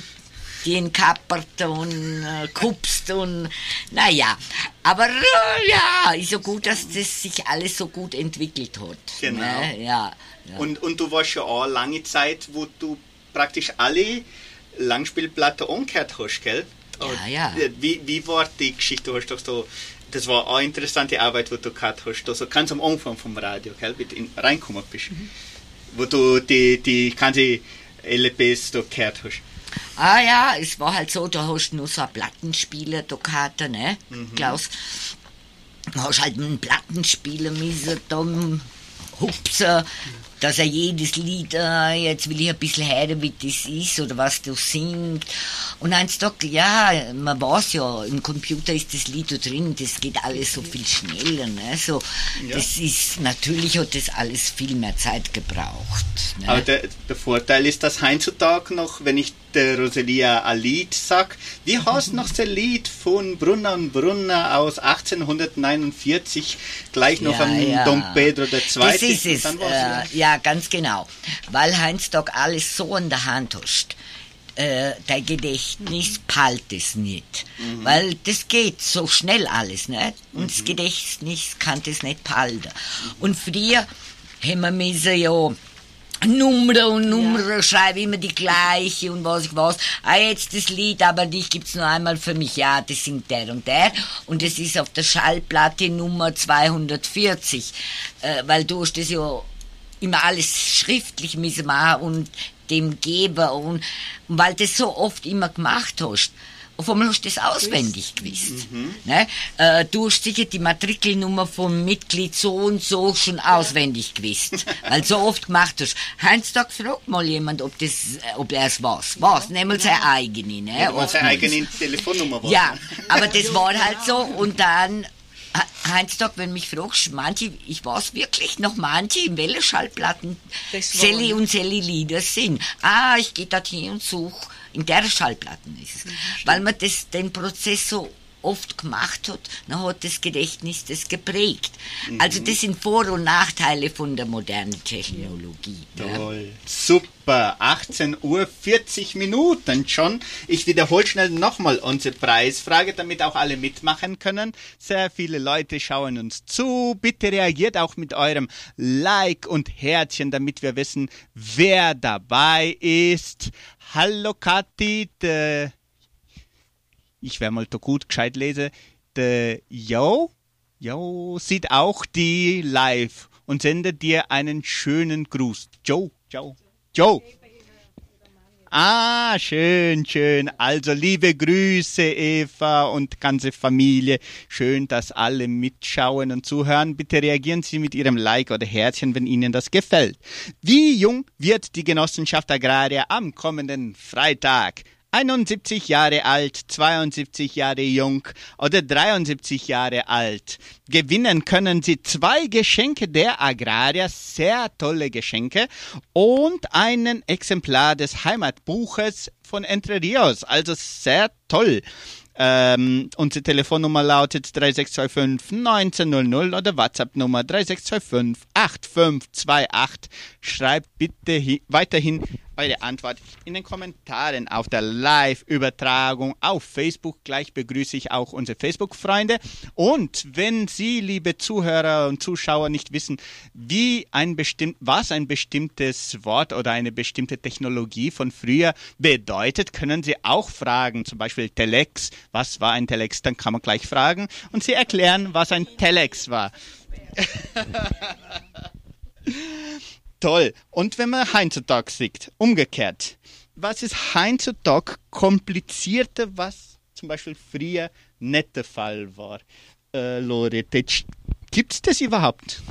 den kappert und äh, kupst und, naja. Aber äh, ja, ist so gut, dass das sich alles so gut entwickelt hat. Genau. Ne? Ja, ja. Und, und du warst ja auch lange Zeit, wo du praktisch alle Langspielplatten umgekehrt hast, gell? Ja, ja. Wie, wie war die Geschichte? Du hast doch so, das war auch eine interessante Arbeit, wo du gehabt hast, da so ganz am Anfang vom Radio, gell? Wie du in, reingekommen bist. Mhm. Wo du die, die ganze LPs da gehört hast. Ah ja, es war halt so, da hast du nur so einen Plattenspieler da gehabt, ne, Klaus? Da hast halt einen Plattenspieler müssen da hupsen, dass er jedes Lied, äh, jetzt will ich ein bisschen hören, wie das ist oder was du singst. Und eins sagt, ja, man weiß ja, im Computer ist das Lied da drin, das geht alles so viel schneller, ne, so, das ist, natürlich hat das alles viel mehr Zeit gebraucht, ne? Aber der, der Vorteil ist, dass heutzutage noch, wenn ich der Rosalia ein Lied sag, wie heißt noch das Lied von Brunner und Brunner aus 1849, gleich noch Ja, an ja. Dom Pedro II. Das ist es. Äh, ja, ganz genau. Weil Heinz Tag alles so in der Hand hast. Äh, dein Gedächtnis palt es nicht. Weil das geht so schnell alles, nicht? Und das Gedächtnis kann das nicht palten. Und früher haben wir ja Nummer und Nummer schreibe immer die gleiche und was ich was. Ah, jetzt das Lied, aber dich gibt's nur einmal für mich. Ja, das singt der und der. Und es ist auf der Schallplatte Nummer 240. Äh, weil du hast das ja immer alles schriftlich müssen machen und dem Geber und, und weil das so oft immer gemacht hast. Auf einmal hast du das auswendig gewusst. Ne? Äh, du hast sicher die Matrikelnummer vom Mitglied so und so schon auswendig gewusst, weil so oft gemacht hast. Heinztag fragt mal jemand, ob, das, äh, ob er es weiß. Was? Nämlich seine eigene. Ne? Ja, du hast eine Oftmals. eigene Telefonnummer. was, Ja, aber das war halt so. Und dann, He- Heinz-Tag, wenn mich fragst, manche, ich weiß wirklich noch manche, in welchen Schallplatten Sally und Sally Lieder sind. Ah, ich gehe dorthin und suche. In der Schallplatten ist es. Weil man das, den Prozess so oft gemacht hat, dann hat das Gedächtnis das geprägt. Also das sind Vor- und Nachteile von der modernen Technologie. Toll. Super. 18 Uhr 40 Minuten schon. Ich wiederhole schnell nochmal unsere Preisfrage, damit auch alle mitmachen können. Sehr viele Leute schauen uns zu. Bitte reagiert auch mit eurem Like und Herzchen, damit wir wissen, wer dabei ist. Hallo Kathi, ich werde mal da gut gescheit lesen. Der Jo, Jo sieht auch die live und sendet dir einen schönen Gruß. Joe, Joe, Joe. Ah, schön, schön. Also liebe Grüße, Eva und ganze Familie. Schön, dass alle mitschauen und zuhören. Bitte reagieren Sie mit Ihrem Like oder Herzchen, wenn Ihnen das gefällt. Wie jung wird die Genossenschaft Agraria am kommenden Freitag? 71 Jahre alt, 72 Jahre jung oder 73 Jahre alt. Gewinnen können Sie zwei Geschenke der Agraria, sehr tolle Geschenke und einen Exemplar des Heimatbuches von Entre Rios, also sehr toll. Ähm, unsere Telefonnummer lautet 3625 1900 oder WhatsApp-Nummer 3625 8528. Schreibt bitte hi- weiterhin eure Antwort in den Kommentaren auf der Live-Übertragung auf Facebook. Gleich begrüße ich auch unsere Facebook-Freunde. Und wenn Sie, liebe Zuhörer und Zuschauer, nicht wissen, wie ein bestimmt, was ein bestimmtes Wort oder eine bestimmte Technologie von früher bedeutet, können Sie auch fragen. Zum Beispiel Telex. Was war ein Telex? Dann kann man gleich fragen und Sie erklären, was ein Telex war. <laughs> Toll. Und wenn man heutzutage sieht, umgekehrt, was ist heutzutage komplizierter, was zum Beispiel früher nicht der Fall war? Äh, Lorette, gibt es das überhaupt?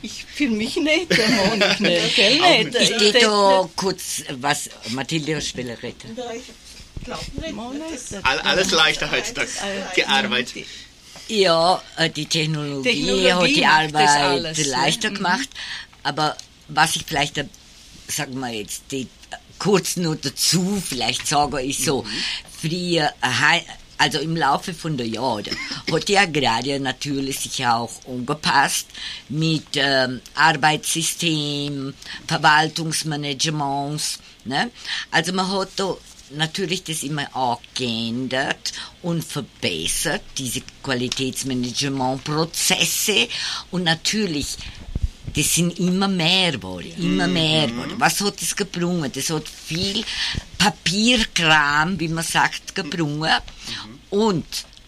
Ich für mich nicht, der Monik nicht, <laughs> nicht. Ich gehe da kurz was, Mathilde Speller retten. nicht, Monik, alles leichter heutzutage, die Arbeit. Ja, äh, die Technologie, Technologie hat die Arbeit alles, ne? leichter gemacht. Aber was ich vielleicht, äh, sagen wir jetzt, die, äh, kurz nur dazu vielleicht sagen, ist so, früher, äh, also im Laufe von der Jahre hat die Agrarier natürlich sich auch angepasst mit ähm, Arbeitssystem, Verwaltungsmanagements. Ne? Also man hat da natürlich das immer auch geändert und verbessert, diese Qualitätsmanagementprozesse und natürlich das sind immer mehr geworden, immer mehr geworden. Was hat das gebrungen? Das hat viel Papierkram, wie man sagt, gebrungen und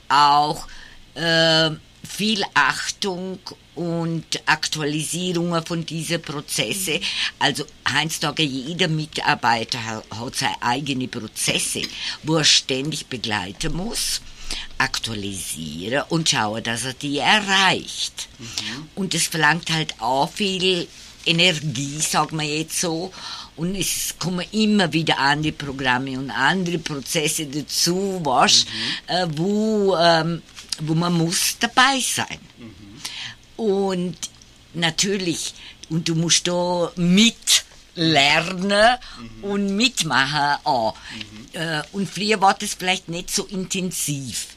auch äh, viel Achtung und Aktualisierungen von diesen Prozesse. Also heutzutage jeder Mitarbeiter ha- hat seine eigenen Prozesse, wo er ständig begleiten muss aktualisieren und schauen, dass er die erreicht. Und das verlangt halt auch viel Energie, sagen wir jetzt so. Und es kommen immer wieder andere Programme und andere Prozesse dazu, was, äh, wo, ähm, wo man muss dabei sein. Und natürlich, und du musst da mitlernen und mitmachen auch. Äh, Und früher war das vielleicht nicht so intensiv.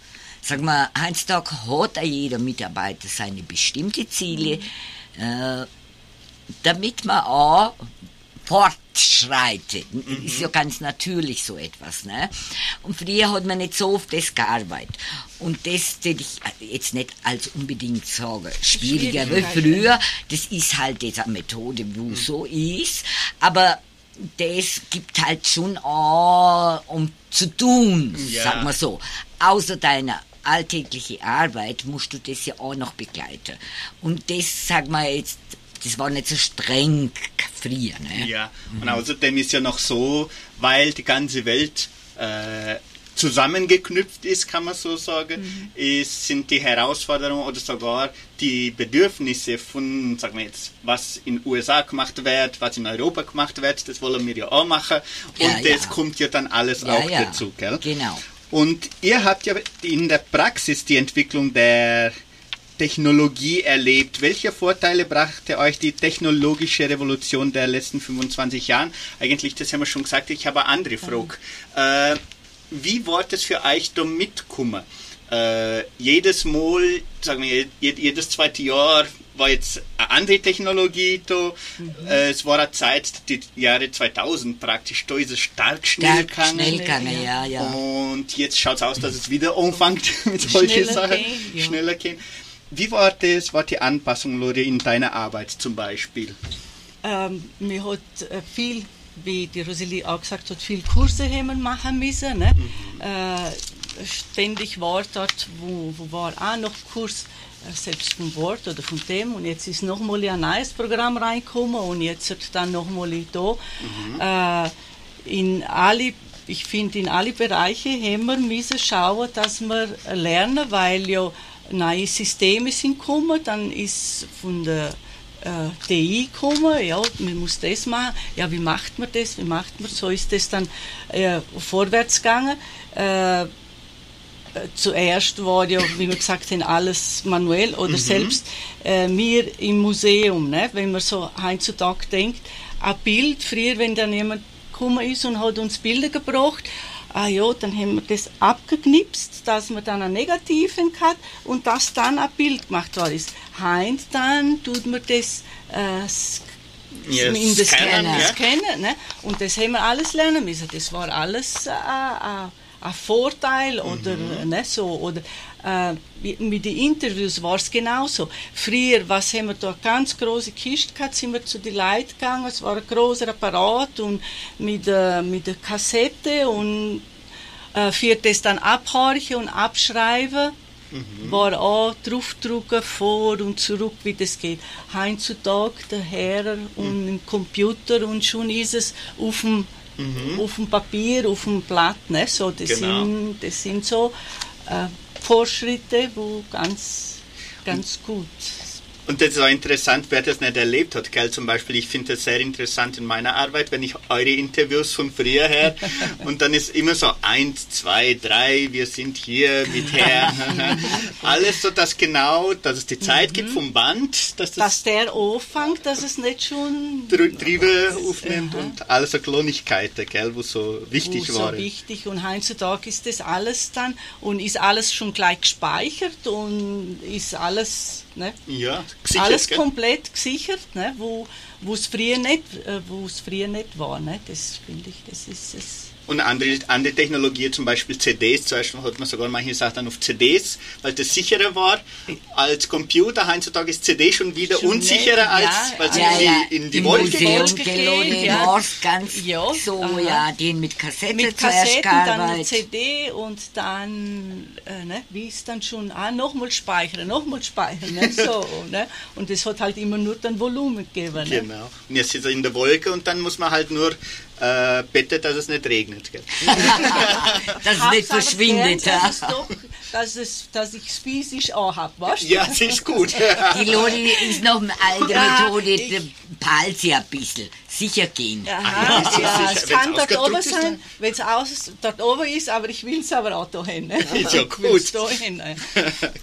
Sag mal, heutzutage hat jeder Mitarbeiter seine bestimmte Ziele, äh, damit man auch fortschreitet. Ist ja ganz natürlich so etwas. Ne? Und früher hat man nicht so auf das gearbeitet. Und das würde ich jetzt nicht als unbedingt sagen, schwieriger wie früher. Das ist halt jetzt eine Methode, wo so ist. Aber das gibt halt schon auch um zu tun, Ja. sagen wir so. Außer deiner alltägliche Arbeit musst du das ja auch noch begleiten. Und das, sag mal jetzt, das war nicht so streng früher. Ne? Ja, und außerdem ist ja noch so, weil die ganze Welt äh, zusammengeknüpft ist, kann man so sagen, ist, sind die Herausforderungen oder sogar die Bedürfnisse von, sagen wir jetzt, was in USA gemacht wird, was in Europa gemacht wird, das wollen wir ja auch machen. Und Ja, ja. das kommt ja dann alles Ja, auch ja. dazu, gell? Genau. Und ihr habt ja in der Praxis die Entwicklung der Technologie erlebt. Welche Vorteile brachte euch die technologische Revolution der letzten 25 Jahren? Eigentlich, das haben wir schon gesagt, ich habe eine andere Frage. Äh, wie war das für euch da mitkommen? Äh, jedes Mal, sagen wir, jed- jedes zweite Jahr war jetzt eine andere Technologie da. Äh, es war eine Zeit, die Jahre 2000 praktisch, da ist es stark schnell gegangen. schnell gegangen, ja, ja. Und jetzt schaut es aus, dass es wieder anfängt <laughs> mit solchen Sachen. gehen, ja. Schneller gehen. Wie war das, war die Anpassung, Lori, in deiner Arbeit zum Beispiel? Ähm, mir hat äh, viel, wie die Rosalie auch gesagt hat, viel Kurse haben machen müssen. Ne? Äh, ständig war dort, wo, wo war auch noch Kurs, äh, selbst vom Wort oder von dem. Und jetzt ist nochmal ein neues Programm reingekommen und jetzt wird dann nochmal da. Äh, in alle, ich finde, in alle Bereiche haben wir müssen schauen, dass wir lernen, weil ja neue Systeme sind gekommen, dann ist von der äh, TI gekommen, ja, man muss das machen, ja, wie macht man das, wie macht man, so ist das dann äh, vorwärts gegangen. Äh, zuerst war ja, wie wir gesagt haben, alles manuell oder selbst äh, wir im Museum, ne, wenn man so heutzutage denkt, ein Bild, früher, wenn dann jemand gekommen ist und hat uns Bilder gebracht, ah ja, dann haben wir das abgeknipst, dass man dann einen Negativen hat und das dann ein Bild gemacht worden ist. Heint dann tut man das äh, Ja, in das Scannen, ja. scannen ne? und das haben wir alles lernen müssen. Das war alles äh, äh, ein Vorteil oder Mhm. ne, so oder äh, mit den Interviews war es genauso. Früher, was haben wir da eine ganz große Kiste gehabt, sind wir zu den Leuten gegangen. Es war ein großer Apparat und mit äh, mit der Kassette und äh, für das dann abhorchen und abschreiben. War auch draufdrucken, vor und zurück, wie das geht. Heutzutage der Herr und im Computer und schon ist es auf dem, auf dem Papier, auf dem Blatt. Ne? So, das, Genau. sind, das sind so äh, Fortschritte, wo ganz, ganz gut. Und das ist auch interessant, wer das nicht erlebt hat, gell? Zum Beispiel, ich finde das sehr interessant in meiner Arbeit, wenn ich eure Interviews von früher her <laughs> und dann ist immer so eins, zwei, drei, wir sind hier mit her. <laughs> Alles so, dass genau, dass es die Zeit gibt vom Band, dass Dass das der anfängt, dass es nicht schon Dr- Triebe aufnimmt und alles so Kleinigkeiten, gell, wo so wichtig so waren. wichtig und heutzutage ist das alles dann und ist alles schon gleich gespeichert und ist alles ne, Ja, gesichert, alles gell? komplett gesichert, ne, wo es früher nicht äh, früher nicht war, ne, das finde ich, das ist es. Und andere, andere Technologie, zum Beispiel CDs, zuerst hat man sogar manche Sachen auf CDs, weil das sicherer war als Computer. Heutzutage ist CD schon wieder Schon unsicherer, nicht, als ja, weil sie Ja, in die, ja, in die im Wolke oder ja. Ort ganz Ja, so, aha. ja, den mit Kassette Mit zuerst Kassetten, dann. CD und dann, äh, ne, wie ist dann schon, ah, nochmal speichern, nochmal speichern, ne, so, <laughs> ne, und das hat halt immer nur dann Volumen gegeben, ne. Genau. Und jetzt ist er in der Wolke und dann muss man halt nur äh, beten, dass es nicht regnet. Gell? <laughs> dass es nicht verschwindet. ja. Dass, es doch, dass, es, dass ich es physisch auch habe, weißt du? Ja, das ist gut. <laughs> Die Lori ist noch eine alte Ja, Methode, der pahlt sie ein bisschen. Sicher gehen. Aha, ja, das ist ja, es Wenn's kann dort oben ist, sein, wenn es aus dort oben ist, aber ich will es aber auch da hin. Ne? <laughs> Ist ja gut. da hin, ne?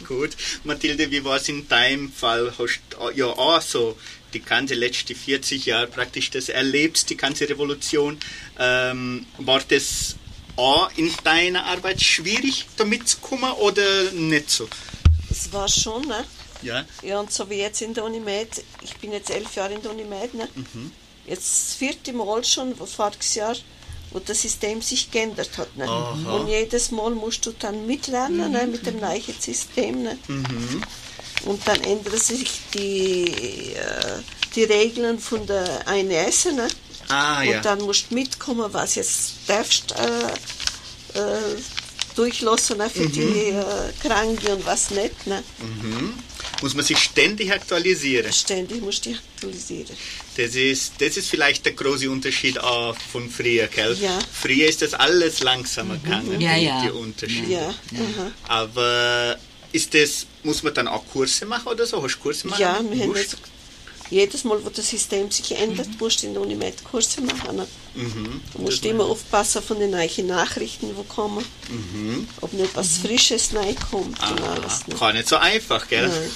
gut. Mathilde, wie war es in deinem Fall? Hast du ja auch so die ganze letzte 40 Jahre praktisch das erlebt, die ganze Revolution. Ähm, war das auch in deiner Arbeit schwierig, damit zu kommen oder nicht so? Das war schon, ne? Ja. Ja, und so wie jetzt in der Unimed, ich bin jetzt elf Jahre in der Unimed, ne? Mhm. Jetzt das vierte Mal schon, wo voriges Jahr, wo das System sich geändert hat. Ne? Aha. Und jedes Mal musst du dann mitlernen ne? mit dem neuen System. Ne? Mhm. Und dann ändern sich die, äh, die Regeln von der ANS. Ne? Ah, ja. Und dann musst du mitkommen, was jetzt darfst äh, äh, durchlassen ne? für Mhm. die äh, Kranken und was nicht. Ne? Muss man sich ständig aktualisieren. Ständig musst du dich aktualisieren. Das ist, das ist vielleicht der große Unterschied auch von früher, gell? Ja. Früher ist das alles langsamer gegangen, Ja, die, ja. die Unterschiede. Ja. Aber ist das, muss man dann auch Kurse machen oder so? Hast du Kurse machen? ja wir haben jetzt, jedes Mal, wo das System sich ändert, musst du in der Unimed Kurse machen. Mhm. Du musst Das immer aufpassen von den neuen Nachrichten, die kommen. Ob nicht was Frisches reinkommt und Ah, alles. Ne? gar nicht so einfach, gell? <laughs>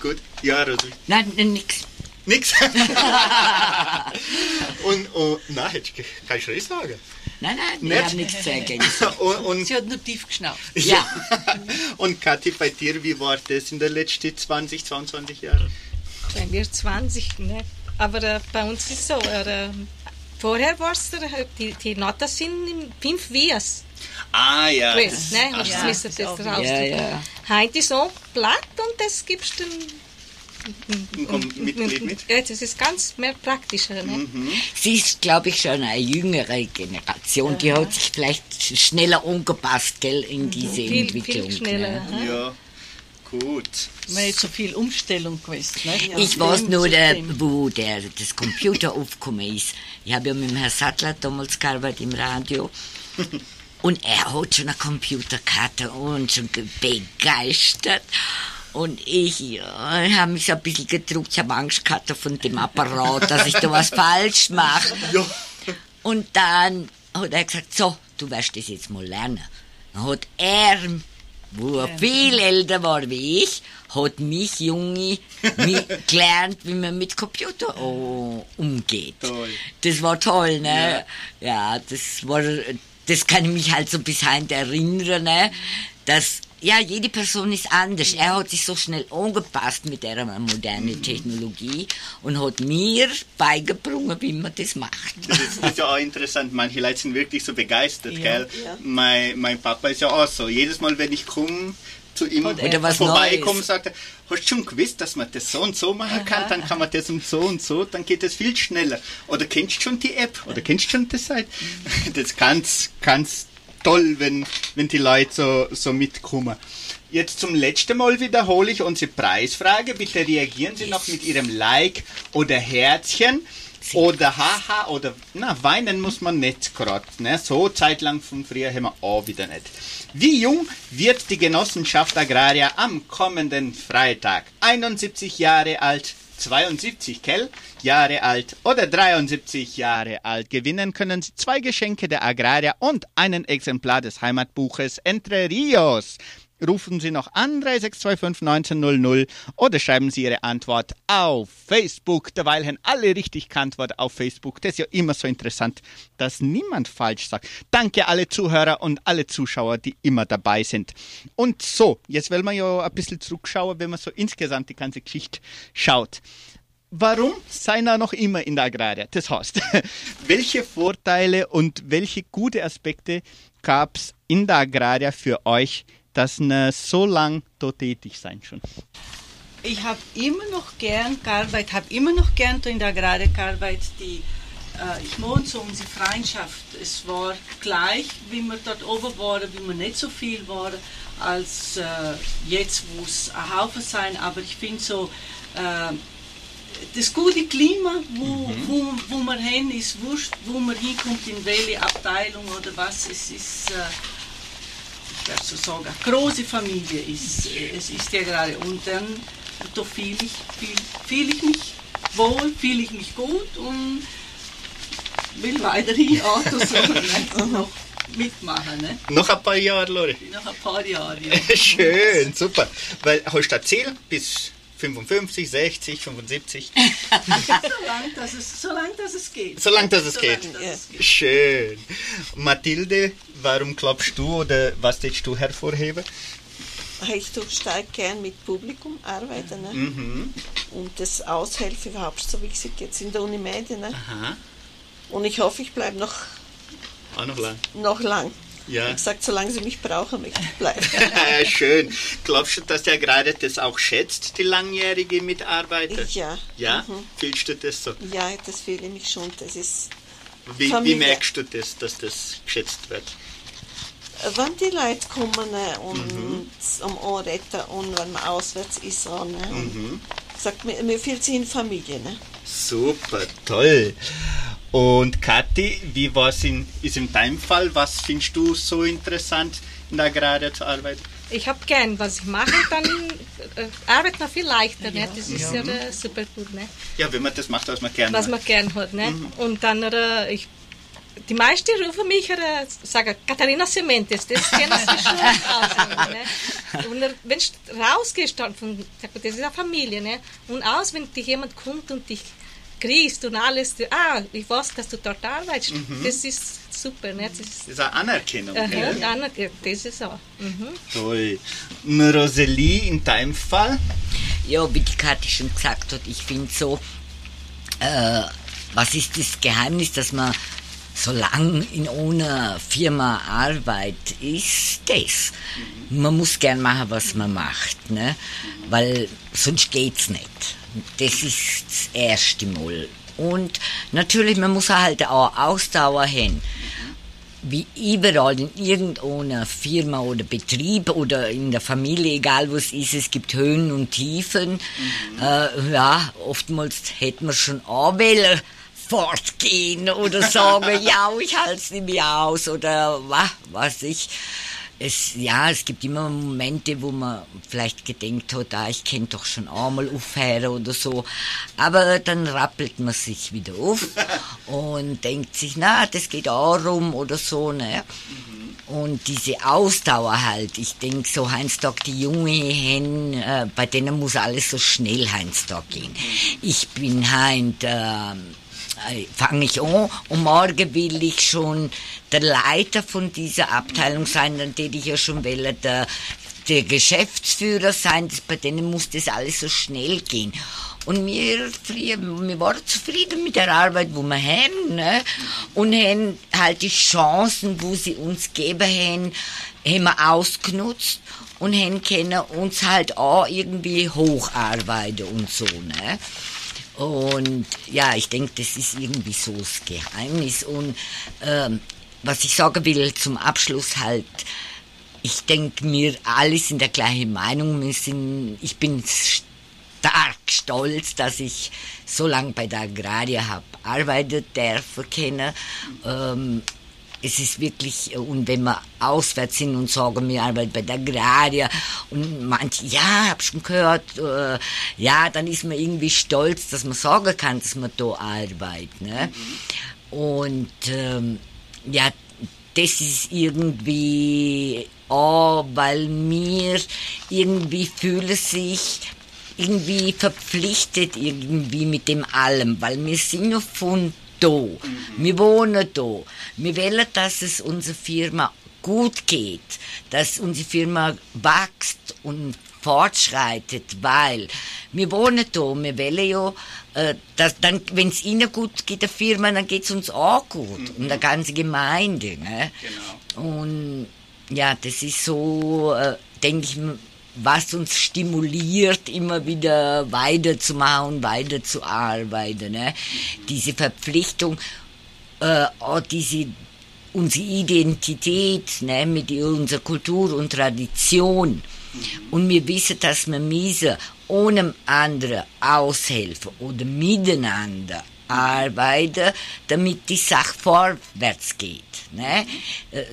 Gut, ja, Rosi. Nein, nix. Nix. <laughs> und, und, nein, kann ich nicht sagen. Nein, nein, ich Nicht? habe nichts zu ergänzen. <laughs> Und, und, Sie hat nur tief geschnauft. Ja. <laughs> und Kathi, bei dir, wie war das in den letzten 20, 22 Jahren? Bei mir 20, ne? Aber äh, bei uns ist so, äh, vorher war es, äh, die, die Noten sind in fünf Wies Ah, ja. gewesen, ne? Und ja, das müssen das raus. Ja, ja. Heute ist so platt und das gibst du Mitglied mit? Ja, das ist ganz mehr praktischer, ne? Sie ist, glaube ich, schon eine jüngere Generation. Die hat sich vielleicht schneller angepasst, gell, in diese Viel, Entwicklung. viel schneller. ne? ne? Ja, gut. Hat so viel Umstellung gewesen. Ne? Ich weiß nur, der, wo der, das Computer <laughs> aufgekommen ist. Ich habe ja mit dem Herrn Sattler damals gearbeitet im Radio. <laughs> Und er hat schon eine Computerkarte und schon ge- begeistert. Und ich ja, habe mich so ein bisschen gedruckt. Ich habe Angst gehabt von dem Apparat, dass ich da was <laughs> falsch mache. Ja. Und dann hat er gesagt, so, du wirst das jetzt mal lernen. Dann hat er wo er viel älter war wie ich, hat mich Junge mi- <laughs> gelernt, wie man mit Computer umgeht. Toll. Das war toll, ne? Ja. das war, das kann ich mich halt so bis heute erinnern, ne? Dass, ja, jede Person ist anders. Er hat sich so schnell angepasst mit der modernen Technologie und hat mir beigebracht, wie man das macht. Das ist, das ja auch interessant. Manche Leute sind wirklich so begeistert, Ja. gell? Ja. Mein, mein Papa ist ja auch so. Jedes Mal, wenn ich komme, zu ihm Hat Oder was vorbeikomme, Neues. sagt er, hast du schon gewusst, dass man das so und so machen kann? Dann kann man das und so und so, dann geht es viel schneller. Oder kennst du schon die App? Oder kennst du schon das Seite? Das ist ganz, ganz toll, wenn, wenn die Leute so, so mitkommen. Jetzt zum letzten Mal wiederhole ich unsere Preisfrage. Bitte reagieren Sie noch mit Ihrem Like oder Herzchen. Oder haha, oder na, weinen muss man nicht gerade. Ne? So zeitlang von früher haben wir auch wieder nicht. Wie jung wird die Genossenschaft Agraria am kommenden Freitag? 71 Jahre alt, 72 Kell, Jahre alt oder 73 Jahre alt. Gewinnen können Sie zwei Geschenke der Agraria und einen Exemplar des Heimatbuches Entre Rios. Rufen Sie noch an 3625 1900 oder schreiben Sie Ihre Antwort auf Facebook. Derweil haben alle richtig geantwortet auf Facebook. Das ist ja immer so interessant, dass niemand falsch sagt. Danke alle Zuhörer und alle Zuschauer, die immer dabei sind. Und so, jetzt will man ja ein bisschen zurückschauen, wenn man so insgesamt die ganze Geschichte schaut. Warum seien wir noch immer in der Agraria? Das heißt, <laughs> welche Vorteile und welche gute Aspekte gab es in der Agraria für euch, dass ihr so lang dort tätig sein schon? Ich habe immer noch gern gearbeitet, habe immer noch gern in der Agraria gearbeitet. Die, äh, ich wohne so unsere Freundschaft. Es war gleich, wie wir dort oben waren, wie wir nicht so viel waren, als äh, jetzt, wo es ein Haufen sein. Aber ich finde so, äh, das gute Klima, wo, wo, wo man hin ist, wurscht, wo man hinkommt, in welche Abteilung oder was, es ist, äh, so sagen, eine große Familie ist, äh, es ist ja gerade. Und dann da fühle ich, fühl, fühl ich mich wohl, fühle ich mich gut und will weiterhin Autos <laughs> noch mitmachen. Ne? Noch ein paar Jahre, Lori. Noch ein paar Jahre. Ja. <laughs> Schön, super. Weil hast du ein Ziel bis 55, 60, 75? Solange, dass es, solange dass es geht. Solange dass es Solange, geht. dass es geht. Schön. Mathilde, warum glaubst du oder was willst du hervorheben? Ich tue stark gern mit Publikum arbeiten. Ne? Mhm. Und das Aushelfen überhaupt so wichtig jetzt in der Uni Medien. Ne? Aha. Und ich hoffe, ich bleibe noch, Auch noch lang. noch lang. Ja. Wie gesagt, solange sie mich brauchen, möchte ich bleiben. <laughs> Schön. Glaubst du, dass der gerade das auch schätzt, die langjährige Mitarbeiter? ja. Ja? Mhm. Fühlst du das so? Ja, das fühle ich mich schon. Das ist, Wie, wie merkst du das, dass das geschätzt wird? wenn die Leute kommen ne, und Mhm. um Anretten und wenn man auswärts ist, auch, ne, Mhm. sagt, mir, mir fühlt sich in Familie. Ne? Super, toll. Und Kathi, wie war es in, ist in deinem Fall? Was findest du so interessant in der arbeiten? Ich habe gern, was ich mache, dann äh, arbeitet man viel leichter. Ne? Das ist ja, äh, super gut. Ne? Ja, wenn man das macht, was man gerne was macht. man gern hat. Ne? Und dann, äh, ich, die meisten rufen mich, äh, sagen, Katharina Sementes, das kennen sie schon aus. Ne? <laughs> Und wenn du rausgehst, dann von, das ist eine Familie, ne? und aus, wenn dich jemand kommt und dich grüßt und alles, ah, ich weiß, dass du dort arbeitest, das ist super. Ne? Das ist, Das ist eine Anerkennung. gell? dann, äh, das ist so. Mhm. Toll. Und Rosalie, in deinem Fall? Ja, wie die Kathi schon gesagt hat, ich finde so, äh, was ist das Geheimnis, dass man so lang in einer Firma arbeitet, ist das. Man muss gern machen, was man macht, ne? weil sonst geht's nicht. Das ist das erste Mal. Und natürlich, man muss halt auch Ausdauer haben wie überall in irgendeiner Firma oder Betrieb oder in der Familie, egal was ist, es gibt Höhen und Tiefen. Äh, ja, oftmals hätte man schon anwählen fortgehen oder sagen, <laughs> ja, ich halte es nicht mehr aus oder was weiß ich. Es, ja, es gibt immer Momente, wo man vielleicht gedenkt hat, ah, ich könnte doch schon einmal aufhören oder so. Aber dann rappelt man sich wieder auf <laughs> und denkt sich, na, das geht auch rum oder so. Ne? Und diese Ausdauer halt, ich denke so Heinz-Tag, die junge Hen, äh, bei denen muss alles so schnell Heinz-Tag gehen. Ich bin Heint, äh, fange ich an und morgen will ich schon der Leiter von dieser Abteilung sein, dann täte ich ja schon will der, der Geschäftsführer sein, das, bei denen muss das alles so schnell gehen. Und wir, wir waren zufrieden mit der Arbeit, wo wir haben, ne? Und haben halt die Chancen, wo sie uns geben haben, haben wir ausgenutzt und haben können uns halt auch irgendwie hocharbeiten und so, ne? Und ja, ich denke, das ist irgendwie so das Geheimnis. Und ähm, was ich sagen will zum Abschluss halt, ich denke, wir alle sind der gleichen Meinung. Wir sind, ich bin stark stolz, dass ich so lange bei der Agraria habe arbeitet dürfen können. Ähm, es ist wirklich, und wenn wir auswärts sind und sagen, wir arbeiten bei der Agraria und manche, ja, hab schon gehört, äh, ja, dann ist man irgendwie stolz, dass man sagen kann, dass man da arbeitet. Ne? Und ähm, ja, das ist irgendwie, oh, weil mir irgendwie fühle sich irgendwie verpflichtet irgendwie mit dem allem, weil wir sind ja von da, wir wohnen da, wir wollen, dass es unserer Firma gut geht, dass unsere Firma wächst und fortschreitet, weil wir wohnen da, wir wollen ja, äh, dass dann, wenn es ihnen gut geht, der Firma, dann geht es uns auch gut und der ganzen Gemeinde. Ne? Genau. Und ja, das ist so, äh, denke ich, was uns stimuliert, immer wieder weiterzumachen, weiterzuarbeiten. Ne? Diese Verpflichtung, äh, diese unsere Identität ne, mit unserer Kultur und Tradition. Und wir wissen, dass wir müssen ohne andere aushelfen oder miteinander arbeiten, damit die Sache vorwärts geht. Ne? Äh,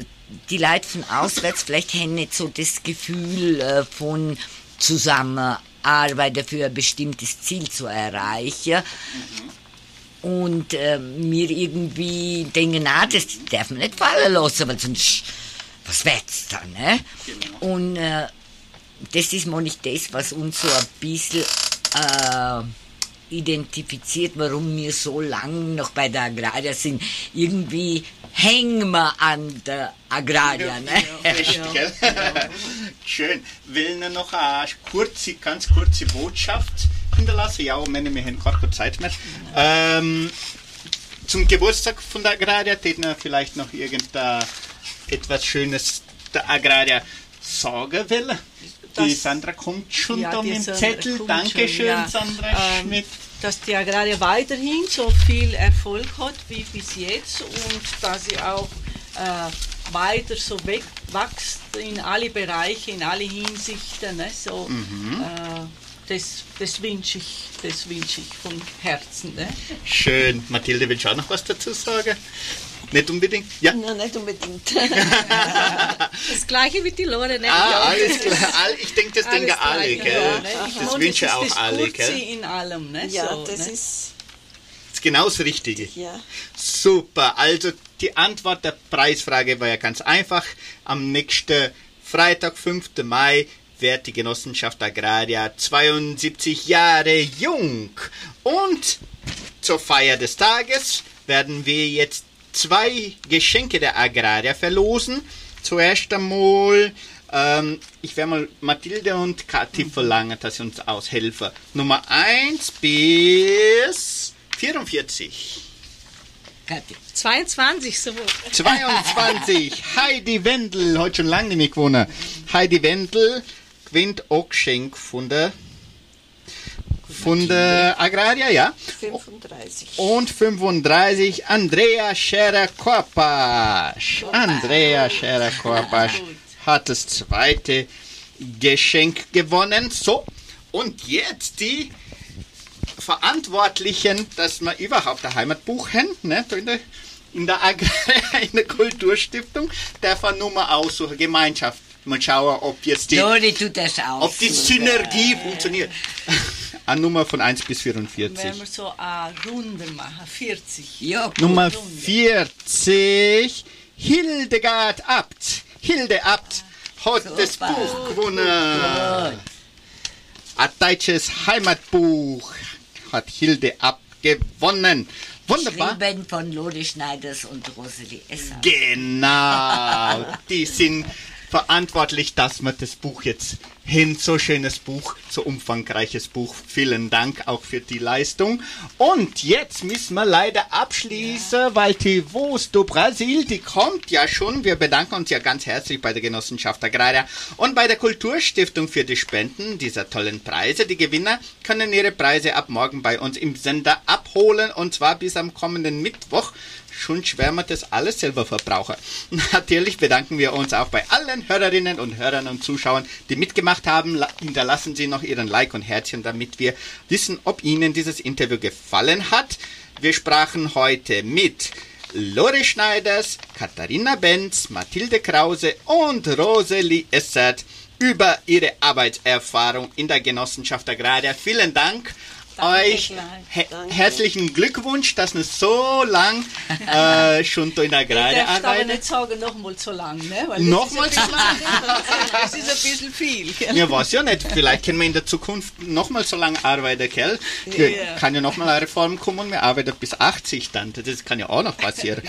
Die Leute von auswärts vielleicht haben nicht so das Gefühl äh, von Zusammenarbeiten für ein bestimmtes Ziel zu erreichen. Und äh, mir irgendwie denken, na, das darf man nicht fallen lassen, weil sonst, was wird's dann, ne? Und äh, das ist mal nicht das, was uns so ein bisschen äh, identifiziert, warum wir so lange noch bei der Agraria sind. Irgendwie hängen wir an der Agraria, ne? Echt, gell? Schön. Will nur noch eine kurze, ganz kurze Botschaft hinterlassen? Ja, wenn wir haben gerade keine Zeit mehr. Ähm, zum Geburtstag von der Agraria täten wir vielleicht noch irgendetwas Schönes der Agraria sagen will. Die Sandra kommt schon Ja, da mit dem Zettel. Dankeschön, ja. Sandra Ähm, Schmidt. Dass die Agraria weiterhin so viel Erfolg hat wie bis jetzt und dass sie auch äh, weiter so weg, wächst in alle Bereiche, in alle Hinsichten. Ne? So, Mhm. äh, das das wünsche ich, das wünsch ich von Herzen. Ne? Schön. Mathilde, willst du auch noch was dazu sagen? Nicht unbedingt? Ja. Nein, nicht unbedingt. <laughs> Das gleiche wie die Lore, ne? Ah, alles klar. Ich denke, das denken alle, gleich, gell? Ja, ne? Ich Das meine, wünschen ist auch das alle, Kurze gell? in allem. Ne? ja, so, das ne? ist, Das ist genau das Richtige. ja. Super. Also die Antwort der Preisfrage war ja ganz einfach. Am nächsten Freitag, 5. Mai, wird die Genossenschaft Agraria 72 Jahre jung. Und zur Feier des Tages werden wir jetzt zwei Geschenke der Agraria verlosen. Zuerst einmal, ähm, ich werde mal Mathilde und Kathi verlangen, dass sie uns aushelfen. Nummer 1 bis 44. Kathi. 22 so. 22. Heidi Wendel, heute schon lange nicht mehr gewonnen. Heidi Wendel gewinnt auch Geschenk von der, von der Agraria, ja. 35. Und 35 Andrea Scherer-Korpasch. Andrea Scherer-Korpasch hat das zweite Geschenk gewonnen. So, und jetzt die Verantwortlichen, dass wir überhaupt ein Heimatbuch haben, ne, in der, in der, Agrar <laughs> in der Kulturstiftung, darf man nur mal aussuchen, Gemeinschaft. Mal schauen, ob jetzt die, Lori tut das auch. ob die Synergie funktioniert. <laughs> Eine Nummer von 1 bis Wenn 44. wir so eine Runde machen, 40. Ja, Nummer Runde. 40. Hildegard Abt. Hilde Abt hat das Buch gewonnen. Ein deutsches Heimatbuch hat Hilde Abt gewonnen. Wunderbar. Geschrieben von Lode Schneiders und Rosalie Esser. Genau, die sind <laughs> verantwortlich, dass wir das Buch jetzt hin, so schönes Buch, so umfangreiches Buch. Vielen Dank auch für die Leistung. Und jetzt müssen wir leider abschließen, weil die Voz do Brasil, die kommt ja schon. Wir bedanken uns ja ganz herzlich bei der Genossenschaft Agraria und bei der Kulturstiftung für die Spenden dieser tollen Preise. Die Gewinner können ihre Preise ab morgen bei uns im Sender abholen und zwar bis am kommenden Mittwoch schon schwer wir das alles selber verbrauchen. <laughs> Natürlich bedanken wir uns auch bei allen Hörerinnen und Hörern und Zuschauern, die mitgemacht haben. La- Hinterlassen Sie noch Ihren Like und Herzchen, damit wir wissen, ob Ihnen dieses Interview gefallen hat. Wir sprachen heute mit Lore Schneiders, Katharina Benz, Mathilde Krause und Rosalie Essert über ihre Arbeitserfahrung in der Genossenschaft Agraria. Vielen Dank. Euch he herzlichen Glückwunsch, dass ihr so lang äh, <laughs> schon da in der Ich Agraria darf aber arbeitet. nicht sagen, nochmal so lang, ne? Weil Nochmal so lang? <laughs> Das ist ein bisschen viel. Gell? <laughs> Ja, weiß ja nicht. Vielleicht können wir in der Zukunft nochmal so lange arbeiten, gell? Ja. Kann ja nochmal eine Reform kommen und wir arbeiten bis 80 dann. Das kann ja auch noch passieren.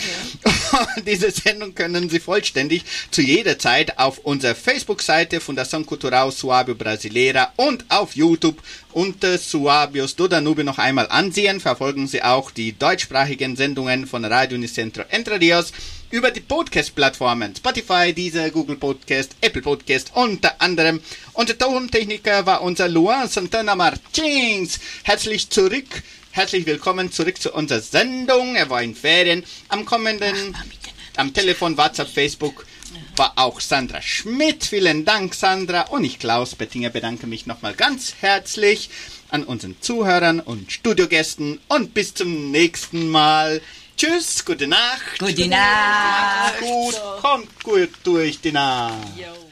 Diese Sendung können Sie vollständig zu jeder Zeit auf unserer Facebook-Seite Fundação Cultural Suábio Brasileira und auf YouTube unter Suábios do Danube noch einmal ansehen. Verfolgen Sie auch die deutschsprachigen Sendungen von Radio Unicentro Entre Rios über die Podcast-Plattformen Spotify, Deezer, Google Podcast, Apple Podcast unter anderem. Unser Tontechniker war unser Luan Santana Martins. Herzlich zurück, herzlich willkommen zurück zu unserer Sendung. Er war in Ferien. Am kommenden, am Telefon, WhatsApp, Facebook war auch Sandra Schmidt. Vielen Dank, Sandra. Und ich, Klaus Bettinger, bedanke mich nochmal ganz herzlich an unseren Zuhörern und Studiogästen und bis zum nächsten Mal. Tschüss, gute Nacht. Gute Nacht. Gut, kommt gut durch die Nacht. Jo.